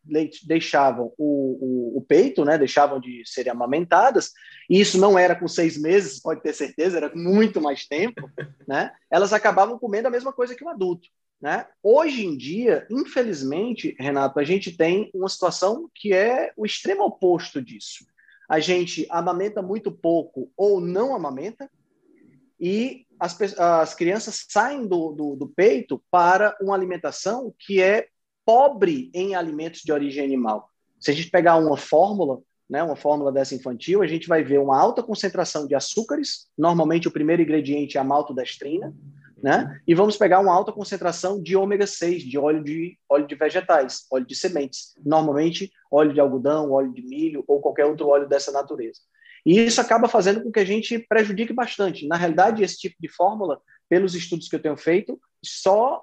deixavam o, o, o, peito, né? deixavam de serem amamentadas, e isso não era com seis meses, pode ter certeza, era muito mais tempo, (laughs) né? elas acabavam comendo a mesma coisa que o adulto. Né? Hoje em dia, infelizmente, Renato, a gente tem uma situação que é o extremo oposto disso. A gente amamenta muito pouco ou não amamenta, e as, as crianças saem do, do, do peito para uma alimentação que é pobre em alimentos de origem animal. Se a gente pegar uma fórmula, né, uma fórmula dessa infantil, a gente vai ver uma alta concentração de açúcares, normalmente o primeiro ingrediente é a maltodestrina, né? E vamos pegar uma alta concentração de ômega 6, de óleo de óleo de vegetais, óleo de sementes, normalmente óleo de algodão, óleo de milho ou qualquer outro óleo dessa natureza. E isso acaba fazendo com que a gente prejudique bastante. Na realidade, esse tipo de fórmula, pelos estudos que eu tenho feito, só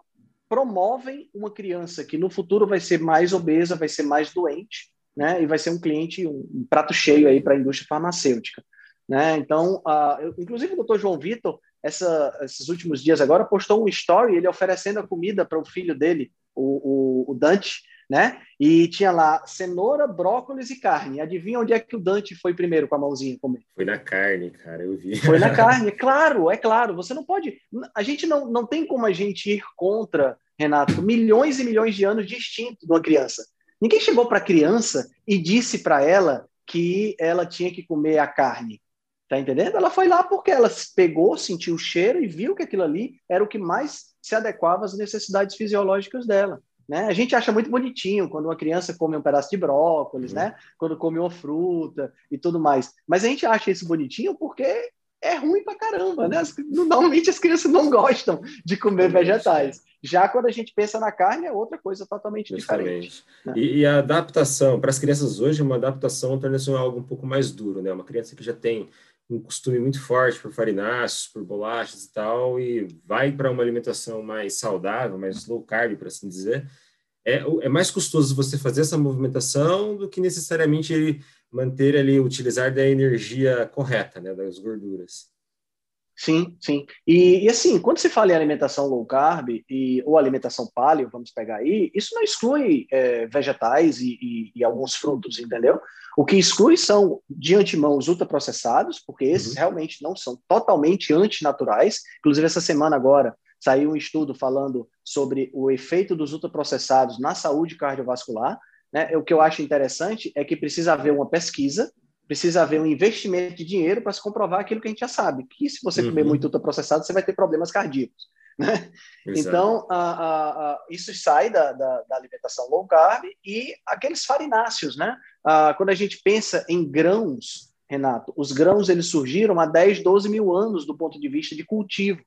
promovem uma criança que no futuro vai ser mais obesa, vai ser mais doente, né? E vai ser um cliente, um, um prato cheio aí para a indústria farmacêutica. Né? Então, uh, eu, inclusive o doutor João Vitor, essa, esses últimos dias agora, postou um story, ele oferecendo a comida para o filho dele, o, o, o, Dante, né? E tinha lá cenoura, brócolis e carne. Adivinha onde é que o Dante foi primeiro com a mãozinha comer? Foi na carne, cara, eu vi. Foi na (laughs) carne, claro, é claro. Você não pode. A gente não, não tem como a gente ir contra, Renato, milhões e milhões de anos de instinto de uma criança. Ninguém chegou para a criança e disse para ela que ela tinha que comer a carne. Tá entendendo? Ela foi lá porque ela pegou, sentiu o cheiro e viu que aquilo ali era o que mais se adequava às necessidades fisiológicas dela. Né? A gente acha muito bonitinho quando uma criança come um pedaço de brócolis, uhum. né? quando come uma fruta e tudo mais. Mas a gente acha isso bonitinho porque é ruim pra caramba. Né? (laughs) Normalmente as crianças não gostam de comer vegetais. Já quando a gente pensa na carne, é outra coisa totalmente Justamente. diferente. Né? E, e, a adaptação, para as crianças hoje, uma adaptação torna-se algo um pouco mais duro. Né? Uma criança que já tem um costume muito forte por farináceos, por bolachas e tal, e vai para uma alimentação mais saudável, mais low carb, por assim dizer, é, é mais custoso você fazer essa movimentação do que necessariamente ele manter ali, utilizar da energia correta, né, das gorduras. Sim, sim. E, e, assim, quando se fala em alimentação low carb e, ou alimentação paleo, vamos pegar aí, isso não exclui é, vegetais e, e, e, alguns frutos, entendeu? O que exclui são, de antemão, os ultraprocessados, porque esses uhum. realmente não são totalmente antinaturais. Inclusive, essa semana agora saiu um estudo falando sobre o efeito dos ultraprocessados na saúde cardiovascular. Né? O que eu acho interessante é que precisa haver uma pesquisa precisa haver um investimento de dinheiro para se comprovar aquilo que a gente já sabe, que se você uhum. comer muito ultraprocessado, você vai ter problemas cardíacos. Né? Então, a, a, a, isso sai da, da, da, alimentação low carb e aqueles farináceos, né? quando a gente pensa em grãos, Renato, os grãos eles surgiram há 10, 12 mil anos do ponto de vista de cultivo.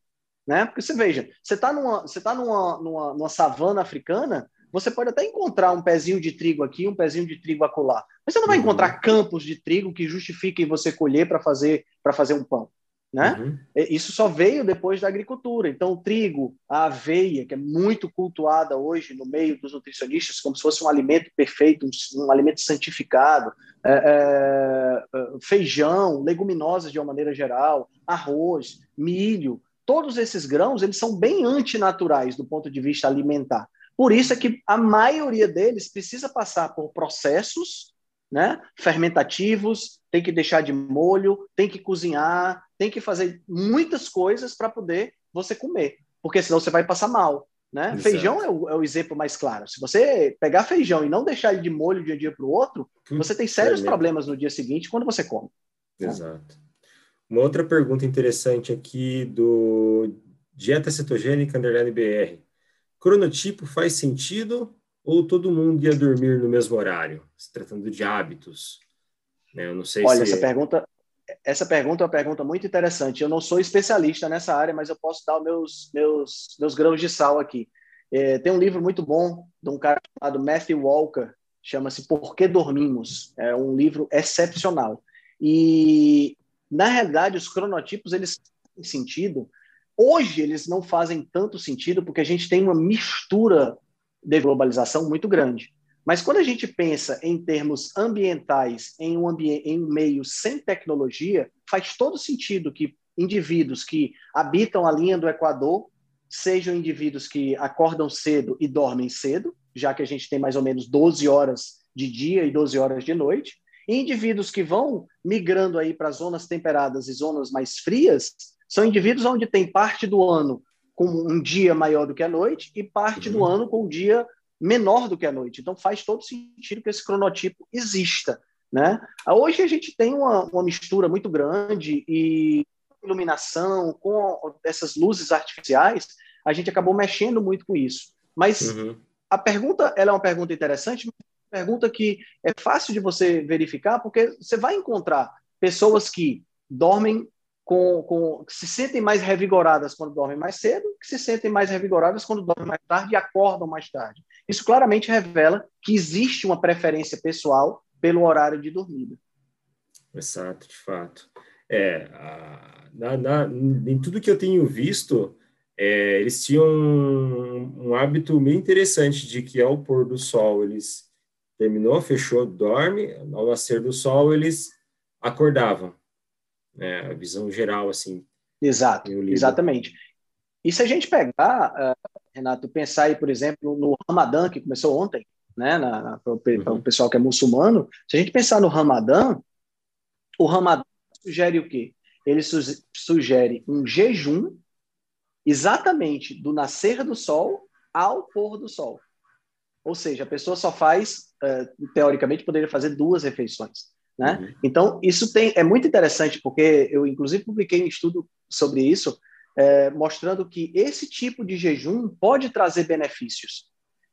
Né? Porque você veja, você está numa, você tá numa, numa, numa savana africana, você pode até encontrar um pezinho de trigo aqui, um pezinho de trigo acolá, mas você não vai uhum. encontrar campos de trigo que justifiquem você colher para fazer para fazer um pão. Né? Uhum. Isso só veio depois da agricultura. Então, o trigo, a aveia, que é muito cultuada hoje no meio dos nutricionistas, como se fosse um alimento perfeito, um, um alimento santificado, é, é, é feijão, leguminosas de uma maneira geral, arroz, milho, todos esses grãos, eles são bem antinaturais do ponto de vista alimentar. Por isso é que a maioria deles precisa passar por processos né, fermentativos, tem que deixar de molho, tem que cozinhar, tem que fazer muitas coisas para poder você comer, porque senão você vai passar mal. Né? Feijão é o, é o, exemplo mais claro. Se você pegar feijão e não deixar ele de molho de um dia para o outro, você tem sérios é problemas no dia seguinte quando você come. Né? Exato. Uma outra pergunta interessante aqui do Dieta Cetogênica Underline BR cronotipo faz sentido ou todo mundo ia dormir no mesmo horário, se tratando de hábitos? Né? Eu não sei Olha, se... essa pergunta, essa pergunta é uma pergunta muito interessante. Eu não sou especialista nessa área, mas eu posso dar os meus, meus, meus grãos de sal aqui. É, tem um livro muito bom de um cara chamado Matthew Walker, chama-se Por que Dormimos? É um livro excepcional. E, na realidade, os cronotipos, eles têm sentido Hoje eles não fazem tanto sentido porque a gente tem uma mistura de globalização muito grande. Mas quando a gente pensa em termos ambientais, em um, em um meio sem tecnologia, faz todo sentido que indivíduos que habitam a linha do Equador sejam indivíduos que acordam cedo e dormem cedo, já que a gente tem mais ou menos 12 horas de dia e 12 horas de noite, e indivíduos que vão migrando aí para zonas temperadas e zonas mais frias, são indivíduos onde tem parte do ano com um dia maior do que a noite e parte uhum. do ano com um dia menor do que a noite. Então faz todo sentido que esse cronotipo exista. Né? Hoje a gente tem uma, uma mistura muito grande e iluminação, com essas luzes artificiais, a gente acabou mexendo muito com isso. Mas uhum. a pergunta ela é uma pergunta interessante, uma pergunta que é fácil de você verificar, porque você vai encontrar pessoas que dormem com, com, que se sentem mais revigoradas quando dormem mais cedo, que se sentem mais revigoradas quando dormem mais tarde e acordam mais tarde. Isso claramente revela que existe uma preferência pessoal pelo horário de dormida. Exato, de fato. É, a, na, na, em tudo que eu tenho visto, é, eles tinham um, um, hábito bem interessante de que ao pôr do sol eles terminou, fechou, dorme, ao nascer do sol eles acordavam. Né? A visão geral, assim. Exato, exatamente. E se a gente pegar, uh, Renato, pensar aí, por exemplo, no Ramadã, que começou ontem, né, para o uhum. pessoal que é muçulmano, se a gente pensar no Ramadã, o Ramadã sugere o quê? Ele su sugere um jejum exatamente do nascer do sol ao pôr do sol. Ou seja, a pessoa só faz, uh, teoricamente, poderia fazer duas refeições. Né? Uhum. Então, isso tem, é muito interessante, porque eu, inclusive, publiquei um estudo sobre isso, é, mostrando que esse tipo de jejum pode trazer benefícios.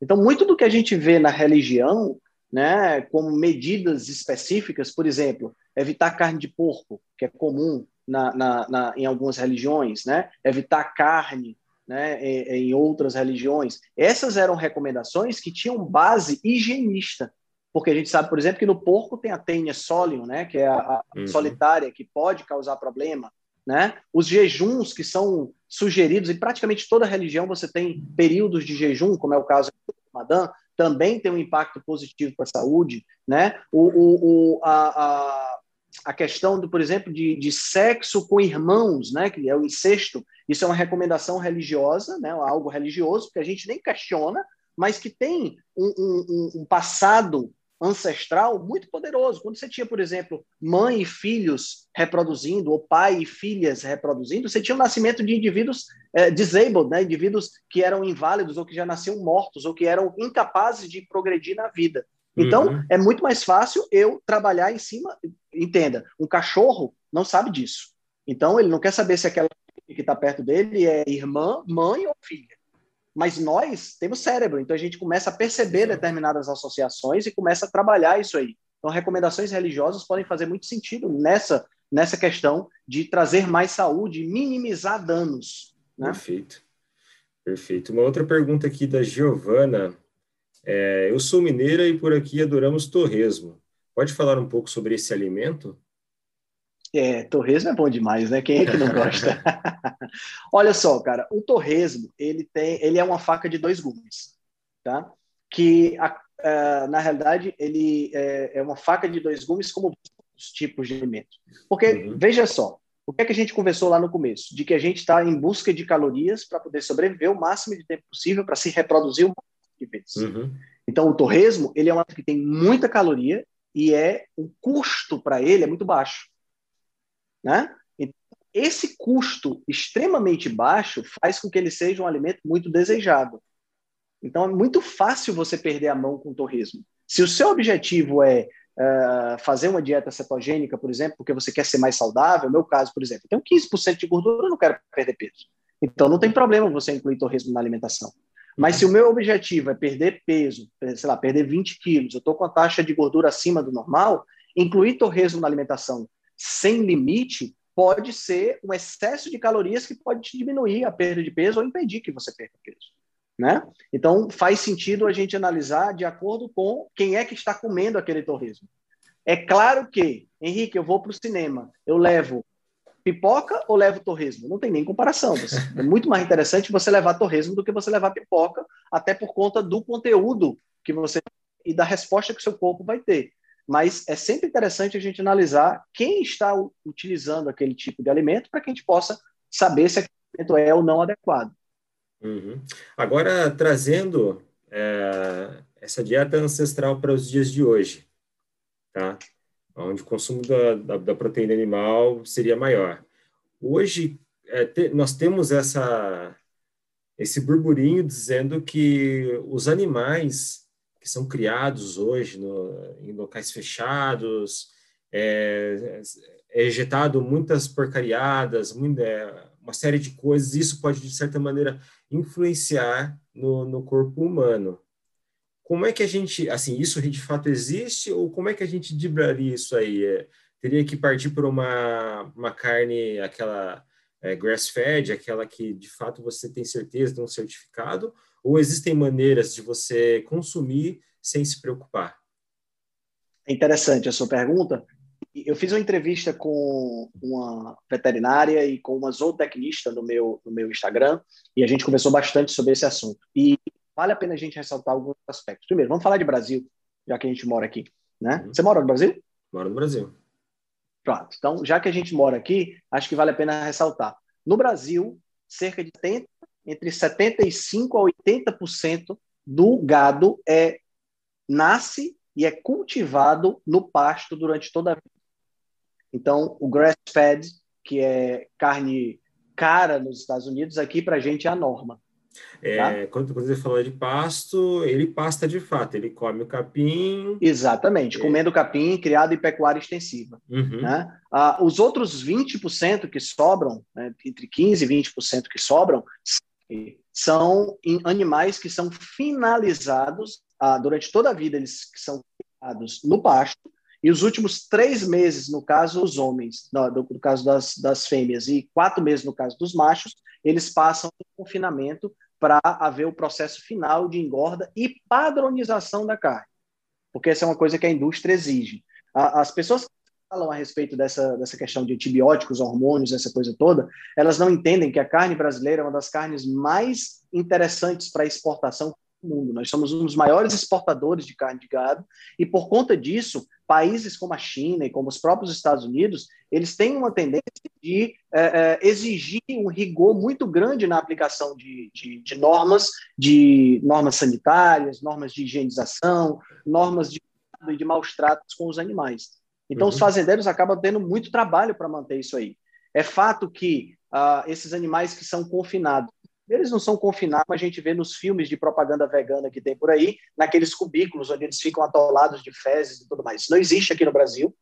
Então, muito do que a gente vê na religião, né, como medidas específicas, por exemplo, evitar carne de porco, que é comum na, na, na, em algumas religiões, né? evitar carne né? em, em outras religiões. Essas eram recomendações que tinham base higienista, porque a gente sabe, por exemplo, que no porco tem a tênia solium, né? que é a, a uhum. solitária, que pode causar problema. Né? Os jejuns que são sugeridos, em praticamente toda religião você tem períodos de jejum, como é o caso do Ramadã, também tem um impacto positivo para a saúde. Né? O, o, o a, a a questão, do, por exemplo, de, de sexo com irmãos, né, que é o incesto, isso é uma recomendação religiosa, né, algo religioso, que a gente nem questiona, mas que tem um, um, um passado ancestral muito poderoso. Quando você tinha, por exemplo, mãe e filhos reproduzindo, ou pai e filhas reproduzindo, você tinha o nascimento de indivíduos é, disabled, né? indivíduos que eram inválidos, ou que já nasciam mortos, ou que eram incapazes de progredir na vida. Então, uhum. é muito mais fácil eu trabalhar em cima. Entenda, um cachorro não sabe disso. Então, ele não quer saber se aquela que está perto dele é irmã, mãe ou filha. Mas nós temos cérebro, então a gente começa a perceber determinadas associações e começa a trabalhar isso aí. Então, recomendações religiosas podem fazer muito sentido nessa, nessa questão de trazer mais saúde e minimizar danos. Né? Perfeito. Perfeito. Uma outra pergunta aqui da Giovana. É, eu sou mineira e por aqui adoramos torresmo. Pode falar um pouco sobre esse alimento? É, torresmo é bom demais, né? Quem é que não (laughs) gosta? Olha só, cara, o torresmo, ele tem, ele é uma faca de dois gumes, tá? Que, a, a, na realidade, ele é, é, uma faca de dois gumes como os tipos de alimentos. Porque, uhum. veja só, o que é que a gente conversou lá no começo? De que a gente está em busca de calorias para poder sobreviver o máximo de tempo possível, para se reproduzir o máximo de vezes. Uhum. Então, o torresmo, ele é um que tem muita caloria e é o custo para ele é muito baixo. Né? Então, esse custo extremamente baixo faz com que ele seja um alimento muito desejado. Então, é muito fácil você perder a mão com o torresmo. Se o seu objetivo é uh, fazer uma dieta cetogênica, por exemplo, porque você quer ser mais saudável, no meu caso, por exemplo, eu tenho 15% de gordura, eu não quero perder peso. Então, não tem problema você incluir torresmo na alimentação. Mas se o meu objetivo é perder peso, sei lá, perder 20 quilos, eu estou com a taxa de gordura acima do normal, incluir torresmo na alimentação sem limite pode ser um excesso de calorias que pode te diminuir a perda de peso ou impedir que você perca peso. Né? Então, faz sentido a gente analisar de acordo com quem é que está comendo aquele torresmo. É claro que, Henrique, eu vou para o cinema, eu levo pipoca ou levo torresmo? Não tem nem comparação. É muito mais interessante você levar torresmo do que você levar pipoca, até por conta do conteúdo que você e da resposta que seu corpo vai ter. Mas é sempre interessante a gente analisar quem está utilizando aquele tipo de alimento para que a gente possa saber se aquele alimento é ou não adequado. Uhum. Agora, trazendo é, essa dieta ancestral para os dias de hoje, tá? onde o consumo da, da, da proteína animal seria maior. Hoje, é, te, nós temos essa, esse burburinho dizendo que os animais que são criados hoje no, em locais fechados, é, é injetado muitas porcariadas, muita, é, uma série de coisas, isso pode, de certa maneira, influenciar no, no corpo humano como é que a gente, assim, isso de fato existe ou como é que a gente dribraria isso aí? É, teria que partir por uma, uma carne, aquela é, grass-fed, aquela que de fato você tem certeza de um certificado, ou existem maneiras de você consumir sem se preocupar? É interessante a sua pergunta. eu fiz uma entrevista com uma veterinária e com uma zootecnista no meu, no meu Instagram, e a gente conversou bastante sobre esse assunto. E vale a pena a gente ressaltar alguns aspectos. Primeiro, vamos falar de Brasil, já que a gente mora aqui. Né? Uhum. Você mora no Brasil? Moro no Brasil. Pronto. Então, já que a gente mora aqui, acho que vale a pena ressaltar. No Brasil, cerca de 70, entre 75% a 80% do gado é nasce e é cultivado no pasto durante toda a vida. Então, o grass-fed, que é carne cara nos Estados Unidos, aqui para a gente é a norma. É, tá? quando, você falou de pasto, ele pasta de fato, ele come o capim. Exatamente, é. comendo capim criado em pecuária extensiva. Uhum. Né? Ah, os outros 20% que sobram, né, entre 15% e 20% que sobram, são animais que são finalizados ah, durante toda a vida, eles são criados no pasto, e os últimos três meses, no caso, os homens, no, no caso das, das fêmeas, e quatro meses, no caso dos machos, eles passam em confinamento para haver o processo final de engorda e padronização da carne, porque essa é uma coisa que a indústria exige. As pessoas que falam a respeito dessa, dessa questão de antibióticos, hormônios, essa coisa toda, elas não entendem que a carne brasileira é uma das carnes mais interessantes para exportação do mundo. Nós somos um dos maiores exportadores de carne de gado e, por conta disso, países como a China e como os próprios Estados Unidos, eles têm uma tendência de é, é, exigir um rigor muito grande na aplicação de, de, de, normas, de normas sanitárias, normas de higienização, normas de, de maus tratos com os animais. Então, uhum. os fazendeiros acabam tendo muito trabalho para manter isso aí. É fato que uh, esses animais que são confinados eles não são confinados, como a gente vê nos filmes de propaganda vegana que tem por aí, naqueles cubículos onde eles ficam atolados de fezes e tudo mais. Isso não existe aqui no Brasil.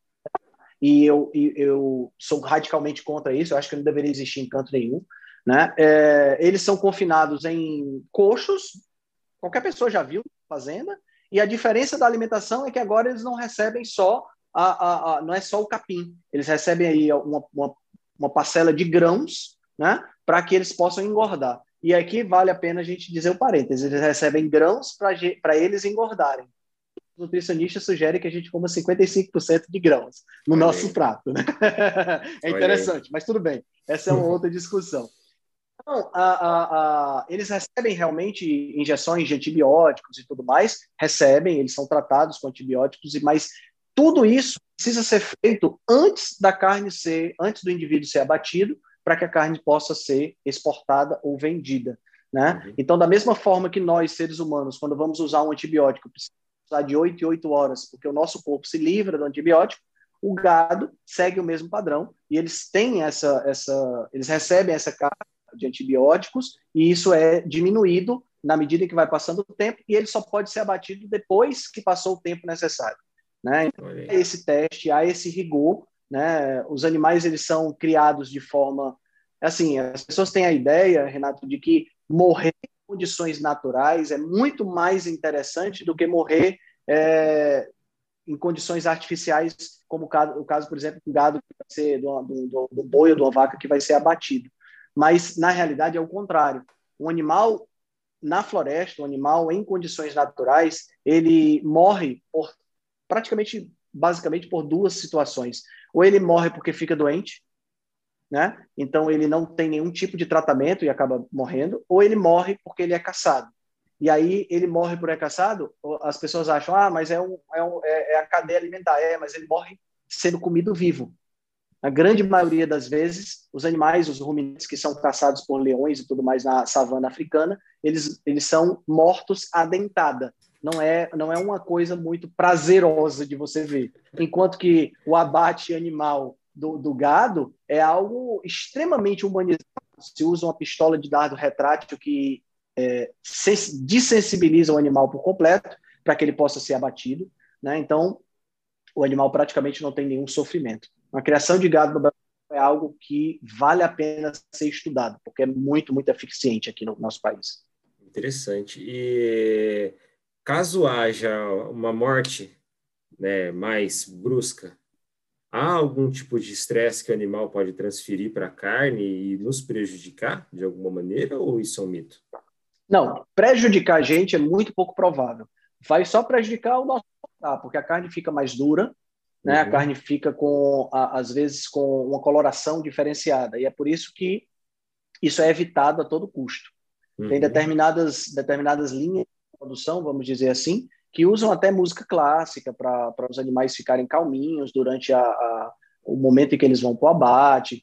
E eu, eu sou radicalmente contra isso. Eu acho que não deveria existir em canto nenhum. Né? É, eles são confinados em coxos. Qualquer pessoa já viu fazenda. E a diferença da alimentação é que agora eles não recebem só a, a, a não é só o capim. Eles recebem aí uma, uma, uma parcela de grãos, né? Para que eles possam engordar. E aqui vale a pena a gente dizer o parênteses: eles recebem grãos para eles engordarem. O nutricionista sugere que a gente coma 55% de grãos no Olha nosso aí. prato. Né? (laughs) é interessante, mas tudo bem. Essa é uma outra discussão. Então, a, a, a, eles recebem realmente injeções de antibióticos e tudo mais, recebem, eles são tratados com antibióticos, mas tudo isso precisa ser feito antes da carne ser, antes do indivíduo ser abatido, para que a carne possa ser exportada ou vendida. Né? Uhum. Então, da mesma forma que nós, seres humanos, quando vamos usar um antibiótico, precisamos usar de 8 em 8 horas, porque o nosso corpo se livra do antibiótico, o gado segue o mesmo padrão e eles têm essa, essa eles recebem essa carga de antibióticos e isso é diminuído na medida que vai passando o tempo e ele só pode ser abatido depois que passou o tempo necessário. Né? Então, há esse teste, há esse rigor né? Os animais eles são criados de forma assim, as pessoas têm a ideia, Renato, de que morrer em condições naturais é muito mais interessante do que morrer é, em condições artificiais, como o caso, o caso por exemplo, do gado que vai ser do, do, do boi ou de uma vaca que vai ser abatido. Mas na realidade é o contrário. Um animal na floresta, um animal em condições naturais, ele morre por praticamente basicamente por duas situações. Ou ele morre porque fica doente, né? Então ele não tem nenhum tipo de tratamento e acaba morrendo, ou ele morre porque ele é caçado. E aí ele morre por é caçado, as pessoas acham, ah, mas é, um, é, um, é, é a cadeia alimentar, é, mas ele morre sendo comido vivo. Na grande maioria das vezes, os animais, os ruminantes que são caçados por leões e tudo mais na savana africana, eles, eles são mortos à dentada não é, não é uma coisa muito prazerosa de você ver. Enquanto que o abate animal do, do gado é algo extremamente humanizado. Se usa uma pistola de dardo retrátil que é, desensibiliza o animal por completo para que ele possa ser abatido. Né? Então, o animal praticamente não tem nenhum sofrimento. A criação de gado no Brasil é algo que vale a pena ser estudado, porque é muito, muito eficiente aqui no nosso país. Interessante. E Caso haja uma morte né, mais brusca, há algum tipo de estresse que o animal pode transferir para a carne e nos prejudicar de alguma maneira, ou isso é um mito? Não, prejudicar a gente é muito pouco provável. Vai só prejudicar o nosso porque a carne fica mais dura, né? Uhum. A carne fica com, às vezes, com uma coloração diferenciada. E é por isso que isso é evitado a todo custo. Uhum. Tem determinadas, determinadas linhas produção, vamos dizer assim, que usam até música clássica para os animais ficarem calminhos durante a, a, o momento em que eles vão para o abate,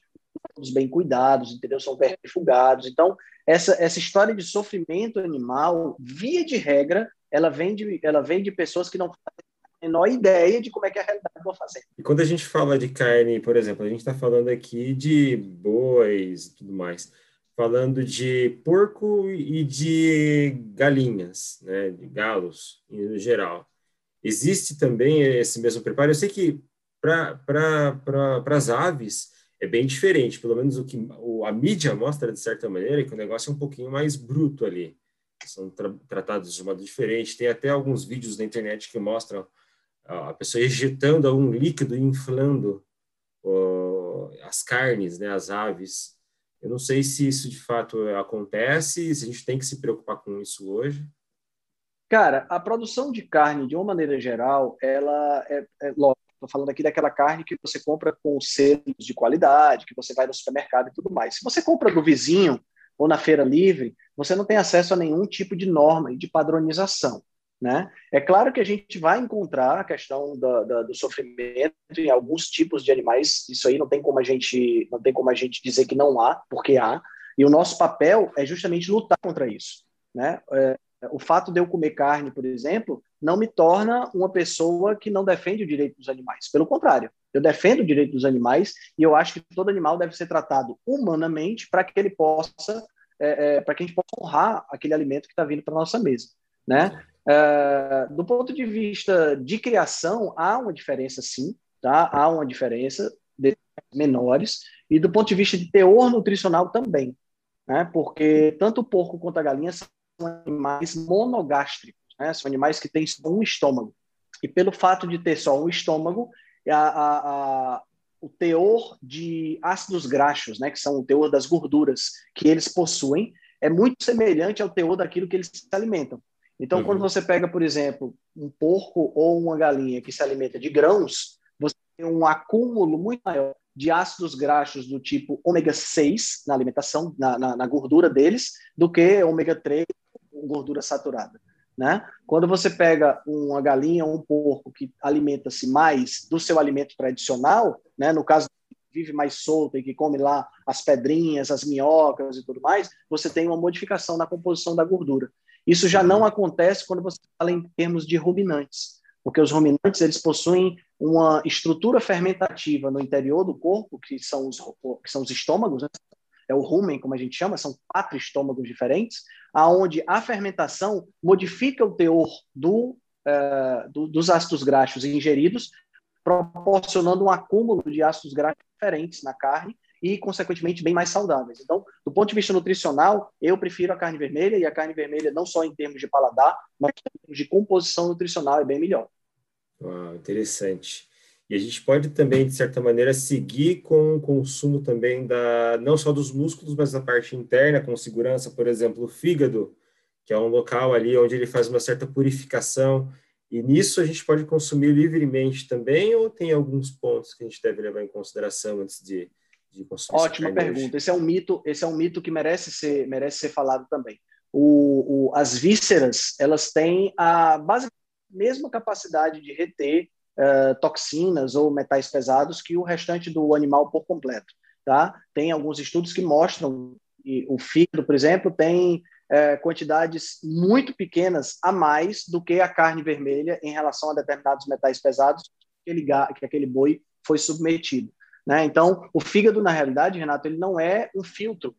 todos bem cuidados, entendeu? São vermifugados. Então, essa, essa história de sofrimento animal, via de regra, ela vem de, ela vem de pessoas que não fazem a menor ideia de como é que é a realidade do fazenda. E quando a gente fala de carne, por exemplo, a gente está falando aqui de bois e tudo mais falando de porco e de galinhas, né, de galos em geral. Existe também esse mesmo preparo. Eu sei que para pra, as aves é bem diferente, pelo menos o que a mídia mostra de certa maneira, que o negócio é um pouquinho mais bruto ali. São tra tratados de modo diferente. Tem até alguns vídeos na internet que mostram a pessoa ejetando algum líquido e inflando as carnes, né, as aves eu não sei se isso de fato acontece, se a gente tem que se preocupar com isso hoje. Cara, a produção de carne, de uma maneira geral, ela é, é lógico, estou falando aqui daquela carne que você compra com selos de qualidade, que você vai no supermercado e tudo mais. Se você compra do vizinho ou na feira livre, você não tem acesso a nenhum tipo de norma e de padronização. Né? É claro que a gente vai encontrar a questão do, do, do, sofrimento em alguns tipos de animais. Isso aí não tem como a gente não tem como a gente dizer que não há, porque há. E o nosso papel é justamente lutar contra isso. Né? É, o fato de eu comer carne, por exemplo, não me torna uma pessoa que não defende o direito dos animais. Pelo contrário, eu defendo o direito dos animais e eu acho que todo animal deve ser tratado humanamente para que ele possa, é, é, para que a gente possa honrar aquele alimento que está vindo para nossa mesa, né? Uh, do ponto de vista de criação, há uma diferença, sim, tá? há uma diferença de menores, e do ponto de vista de teor nutricional também, né? porque tanto o porco quanto a galinha são animais monogástricos, né? são animais que têm só um estômago, e pelo fato de ter só um estômago, a, a, a, o teor de ácidos graxos, né? que são o teor das gorduras que eles possuem, é muito semelhante ao teor daquilo que eles se alimentam. Então, uhum. quando você pega, por exemplo, um porco ou uma galinha que se alimenta de grãos, você tem um acúmulo muito maior de ácidos graxos do tipo ômega 6 na alimentação, na, na, na gordura deles, do que ômega 3, gordura saturada. Né? Quando você pega uma galinha ou um porco que alimenta-se mais do seu alimento tradicional, né? no caso vive mais solto e que come lá as pedrinhas, as minhocas e tudo mais, você tem uma modificação na composição da gordura. Isso já não acontece quando você fala em termos de ruminantes, porque os ruminantes eles possuem uma estrutura fermentativa no interior do corpo, que são os, que são os estômagos, né? é o rumen, como a gente chama, são quatro estômagos diferentes, aonde a fermentação modifica o teor do, uh, do, dos ácidos graxos ingeridos, proporcionando um acúmulo de ácidos graxos diferentes na carne, e, consequentemente, bem mais saudáveis. Então, do ponto de vista nutricional, eu prefiro a carne vermelha, e a carne vermelha, não só em termos de paladar, mas em termos de composição nutricional, é bem melhor. Ah, interessante. E a gente pode também, de certa maneira, seguir com o consumo também da não só dos músculos, mas da parte interna, com segurança, por exemplo, o fígado, que é um local ali onde ele faz uma certa purificação. E nisso a gente pode consumir livremente também, ou tem alguns pontos que a gente deve levar em consideração antes de, de Ótima pergunta. Esse é um mito, esse é um mito que merece ser, merece ser falado também. O, o, as vísceras, elas têm a mesma capacidade de reter uh, toxinas ou metais pesados que o restante do animal por completo. Tá? Tem alguns estudos que mostram que o fígado, por exemplo, tem uh, quantidades muito pequenas a mais do que a carne vermelha em relação a determinados metais pesados que aquele, que aquele boi foi submetido. Né? Então, o fígado, na realidade, Renato, ele não é um filtro.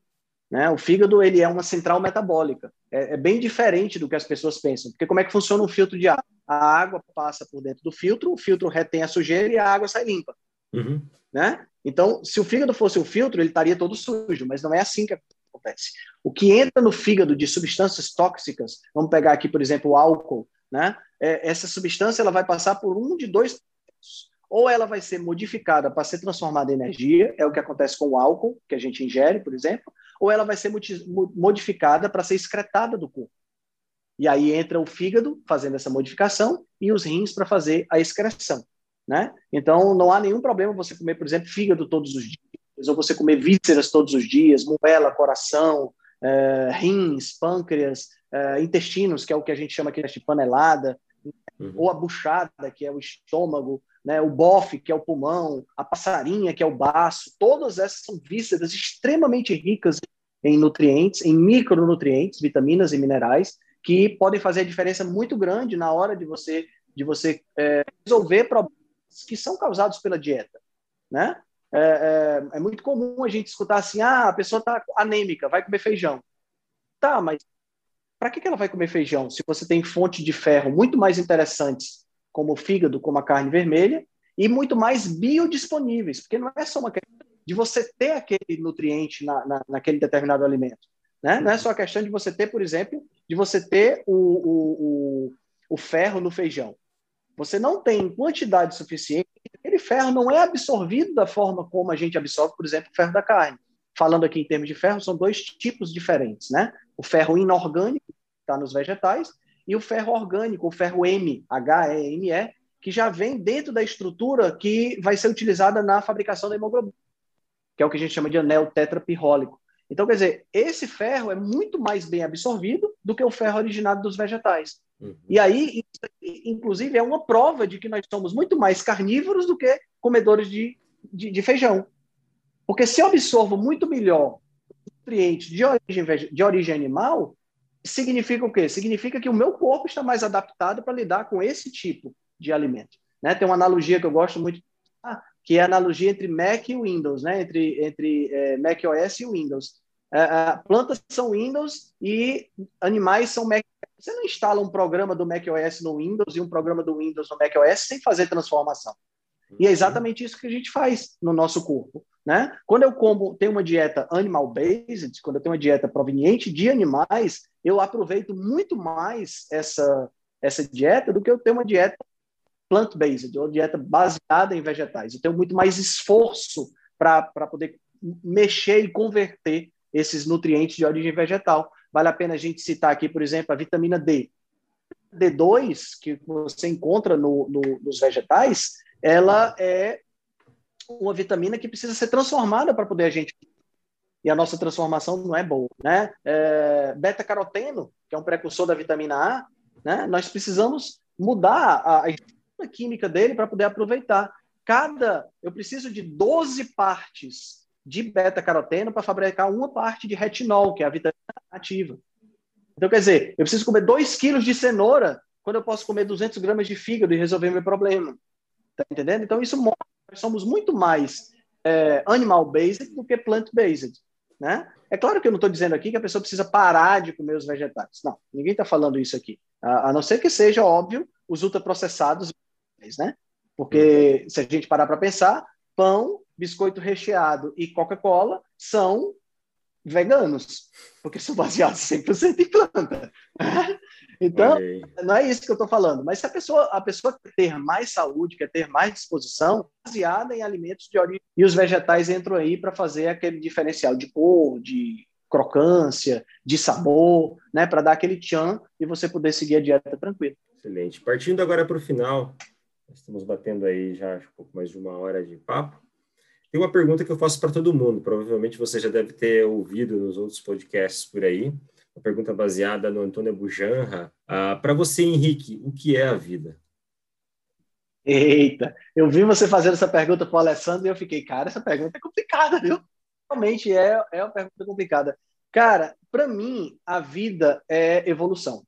Né? O fígado ele é uma central metabólica. É, é, bem diferente do que as pessoas pensam. Porque como é que funciona um filtro de água? A água passa por dentro do filtro, o filtro retém a sujeira e a água sai limpa. Uhum. Né? Então, se o fígado fosse o filtro, ele estaria todo sujo, mas não é assim que acontece. O que entra no fígado de substâncias tóxicas, vamos pegar aqui, por exemplo, o álcool, né? É, essa substância ela vai passar por um de dois processos ou ela vai ser modificada para ser transformada em energia, é o que acontece com o álcool, que a gente ingere, por exemplo, ou ela vai ser modificada para ser excretada do corpo. E aí entra o fígado fazendo essa modificação e os rins para fazer a excreção. né? Então, não há nenhum problema você comer, por exemplo, fígado todos os dias, ou você comer vísceras todos os dias, moela, coração, é, rins, pâncreas, é, intestinos, que é o que a gente chama aqui de panelada, uhum. ou a buchada, que é o estômago, né, o bofe, que é o pulmão, a passarinha, que é o baço, todas essas são vísceras extremamente ricas em nutrientes, em micronutrientes, vitaminas e minerais, que podem fazer a diferença muito grande na hora de você de você é, resolver problemas que são causados pela dieta, né? É, é, é, muito comum a gente escutar assim, ah, a pessoa está anêmica, vai comer feijão. Tá, mas para que, que ela vai comer feijão se você tem fonte de ferro muito mais interessantes, como o fígado, como a carne vermelha, e muito mais biodisponíveis? Porque não é só uma questão de você ter aquele nutriente na, na, naquele determinado alimento. Né? Não é só a questão de você ter, por exemplo, de você ter o, o, o, o ferro no feijão. Você não tem quantidade suficiente, aquele ferro não é absorvido da forma como a gente absorve, por exemplo, o ferro da carne. Falando aqui em termos de ferro, são dois tipos diferentes, né? O ferro inorgânico, que está nos vegetais, e o ferro orgânico, o ferro M, H-E-M-E, que já vem dentro da estrutura que vai ser utilizada na fabricação da hemoglobina, que é o que a gente chama de anel tetrapirrólico. Então, quer dizer, esse ferro é muito mais bem absorvido do que o ferro originado dos vegetais. Uhum. E aí, inclusive, é uma prova de que nós somos muito mais carnívoros do que comedores de, de, de feijão. Porque se eu absorvo muito melhor nutrientes de origem, de origem animal, significa o quê? Significa que o meu corpo está mais adaptado para lidar com esse tipo de alimento. Né? Tem uma analogia que eu gosto muito, que é a analogia entre Mac e Windows, né? entre, entre é, Mac OS e Windows. É, é, plantas são Windows e animais são Mac. Você não instala um programa do macOS no Windows e um programa do Windows no macOS sem fazer transformação. E é exatamente isso que a gente faz no nosso corpo. Né? Quando eu como, tenho uma dieta animal-based, quando eu tenho uma dieta proveniente de animais, eu aproveito muito mais essa, essa dieta do que eu tenho uma dieta plant-based, uma dieta baseada em vegetais. Eu tenho muito mais esforço para poder mexer e converter esses nutrientes de origem vegetal. Vale a pena a gente citar aqui, por exemplo, a vitamina D. D2, que você encontra no, no, nos vegetais, ela é uma vitamina que precisa ser transformada para poder a gente. E a nossa transformação não é boa. Né? É, Beta-caroteno, que é um precursor da vitamina A, né? nós precisamos mudar a, a química dele para poder aproveitar. Cada. Eu preciso de 12 partes de beta-caroteno para fabricar uma parte de retinol, que é a vitamina ativa. Então, quer dizer, eu preciso comer 2 quilos de cenoura quando eu posso comer 200 gramas de fígado e resolver meu problema. Tá entendendo? Então, isso mostra que nós somos muito mais é, animal-based do que plant-based. Né? É claro que eu não estou dizendo aqui que a pessoa precisa parar de comer os vegetais. Não, ninguém está falando isso aqui. A, a, não ser que seja, óbvio, os ultraprocessados, né? Porque se a gente parar para pensar, pão, biscoito recheado e Coca-Cola são veganos, porque são baseados 100% em planta. Então, não é isso que eu estou falando, mas se a pessoa, a pessoa quer ter mais saúde, quer ter mais disposição, baseada em alimentos de origem, e os vegetais entram aí para fazer aquele diferencial de cor, de crocância, de sabor, né, para dar aquele tchan e você poder seguir a dieta tranquilo. Excelente. Partindo agora para o final, estamos batendo aí já um pouco mais de uma hora de papo. Tem uma pergunta que eu faço para todo mundo, provavelmente você já deve ter ouvido nos outros podcasts por aí. Uma pergunta baseada no Antônio Bujanra. Ah, para você, Henrique, o que é a vida? Eita, eu vi você fazendo essa pergunta para o Alessandro e eu fiquei, cara, essa pergunta é complicada, viu? Realmente é, é uma pergunta complicada. Cara, para mim, a vida é evolução,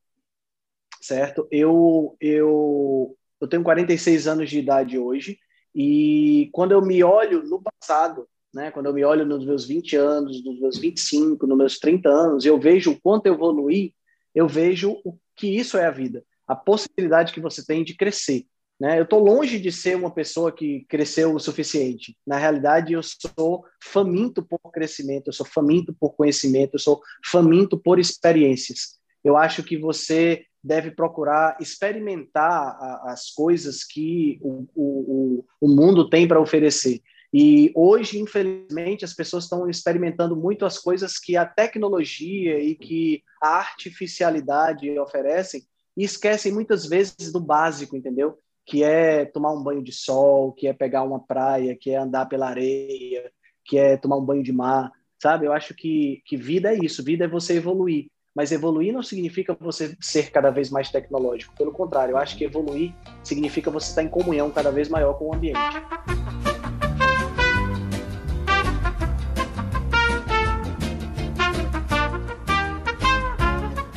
certo? Eu, eu, eu tenho 46 anos de idade hoje e quando eu me olho no passado, né, quando eu me olho nos meus 20 anos, nos meus 25, nos meus 30 anos, eu vejo o quanto eu evoluí, eu vejo o que isso é a vida, a possibilidade que você tem de crescer. Né? Eu estou longe de ser uma pessoa que cresceu o suficiente. Na realidade, eu sou faminto por crescimento, eu sou faminto por conhecimento, eu sou faminto por experiências. Eu acho que você deve procurar experimentar as coisas que o, o, o mundo tem para oferecer. E hoje, infelizmente, as pessoas estão experimentando muito as coisas que a tecnologia e que a artificialidade oferecem e esquecem muitas vezes do básico, entendeu? que é tomar um banho de sol, que é pegar uma praia, que é andar pela areia, que é tomar um banho de mar, sabe? Eu acho que, que vida é isso, vida é você evoluir. Mas evoluir não significa você ser cada vez mais tecnológico. Pelo contrário, eu acho que evoluir significa você estar em comunhão cada vez maior com o ambiente.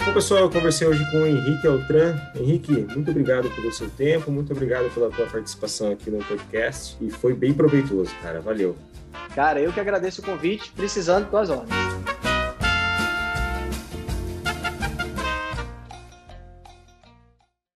Bom, pessoal, eu conversei hoje com o Henrique Altran. Henrique, muito obrigado pelo seu tempo, muito obrigado pela tua participação aqui no podcast e foi bem proveitoso, cara. Valeu. Cara, eu que agradeço o convite, precisando das ordens.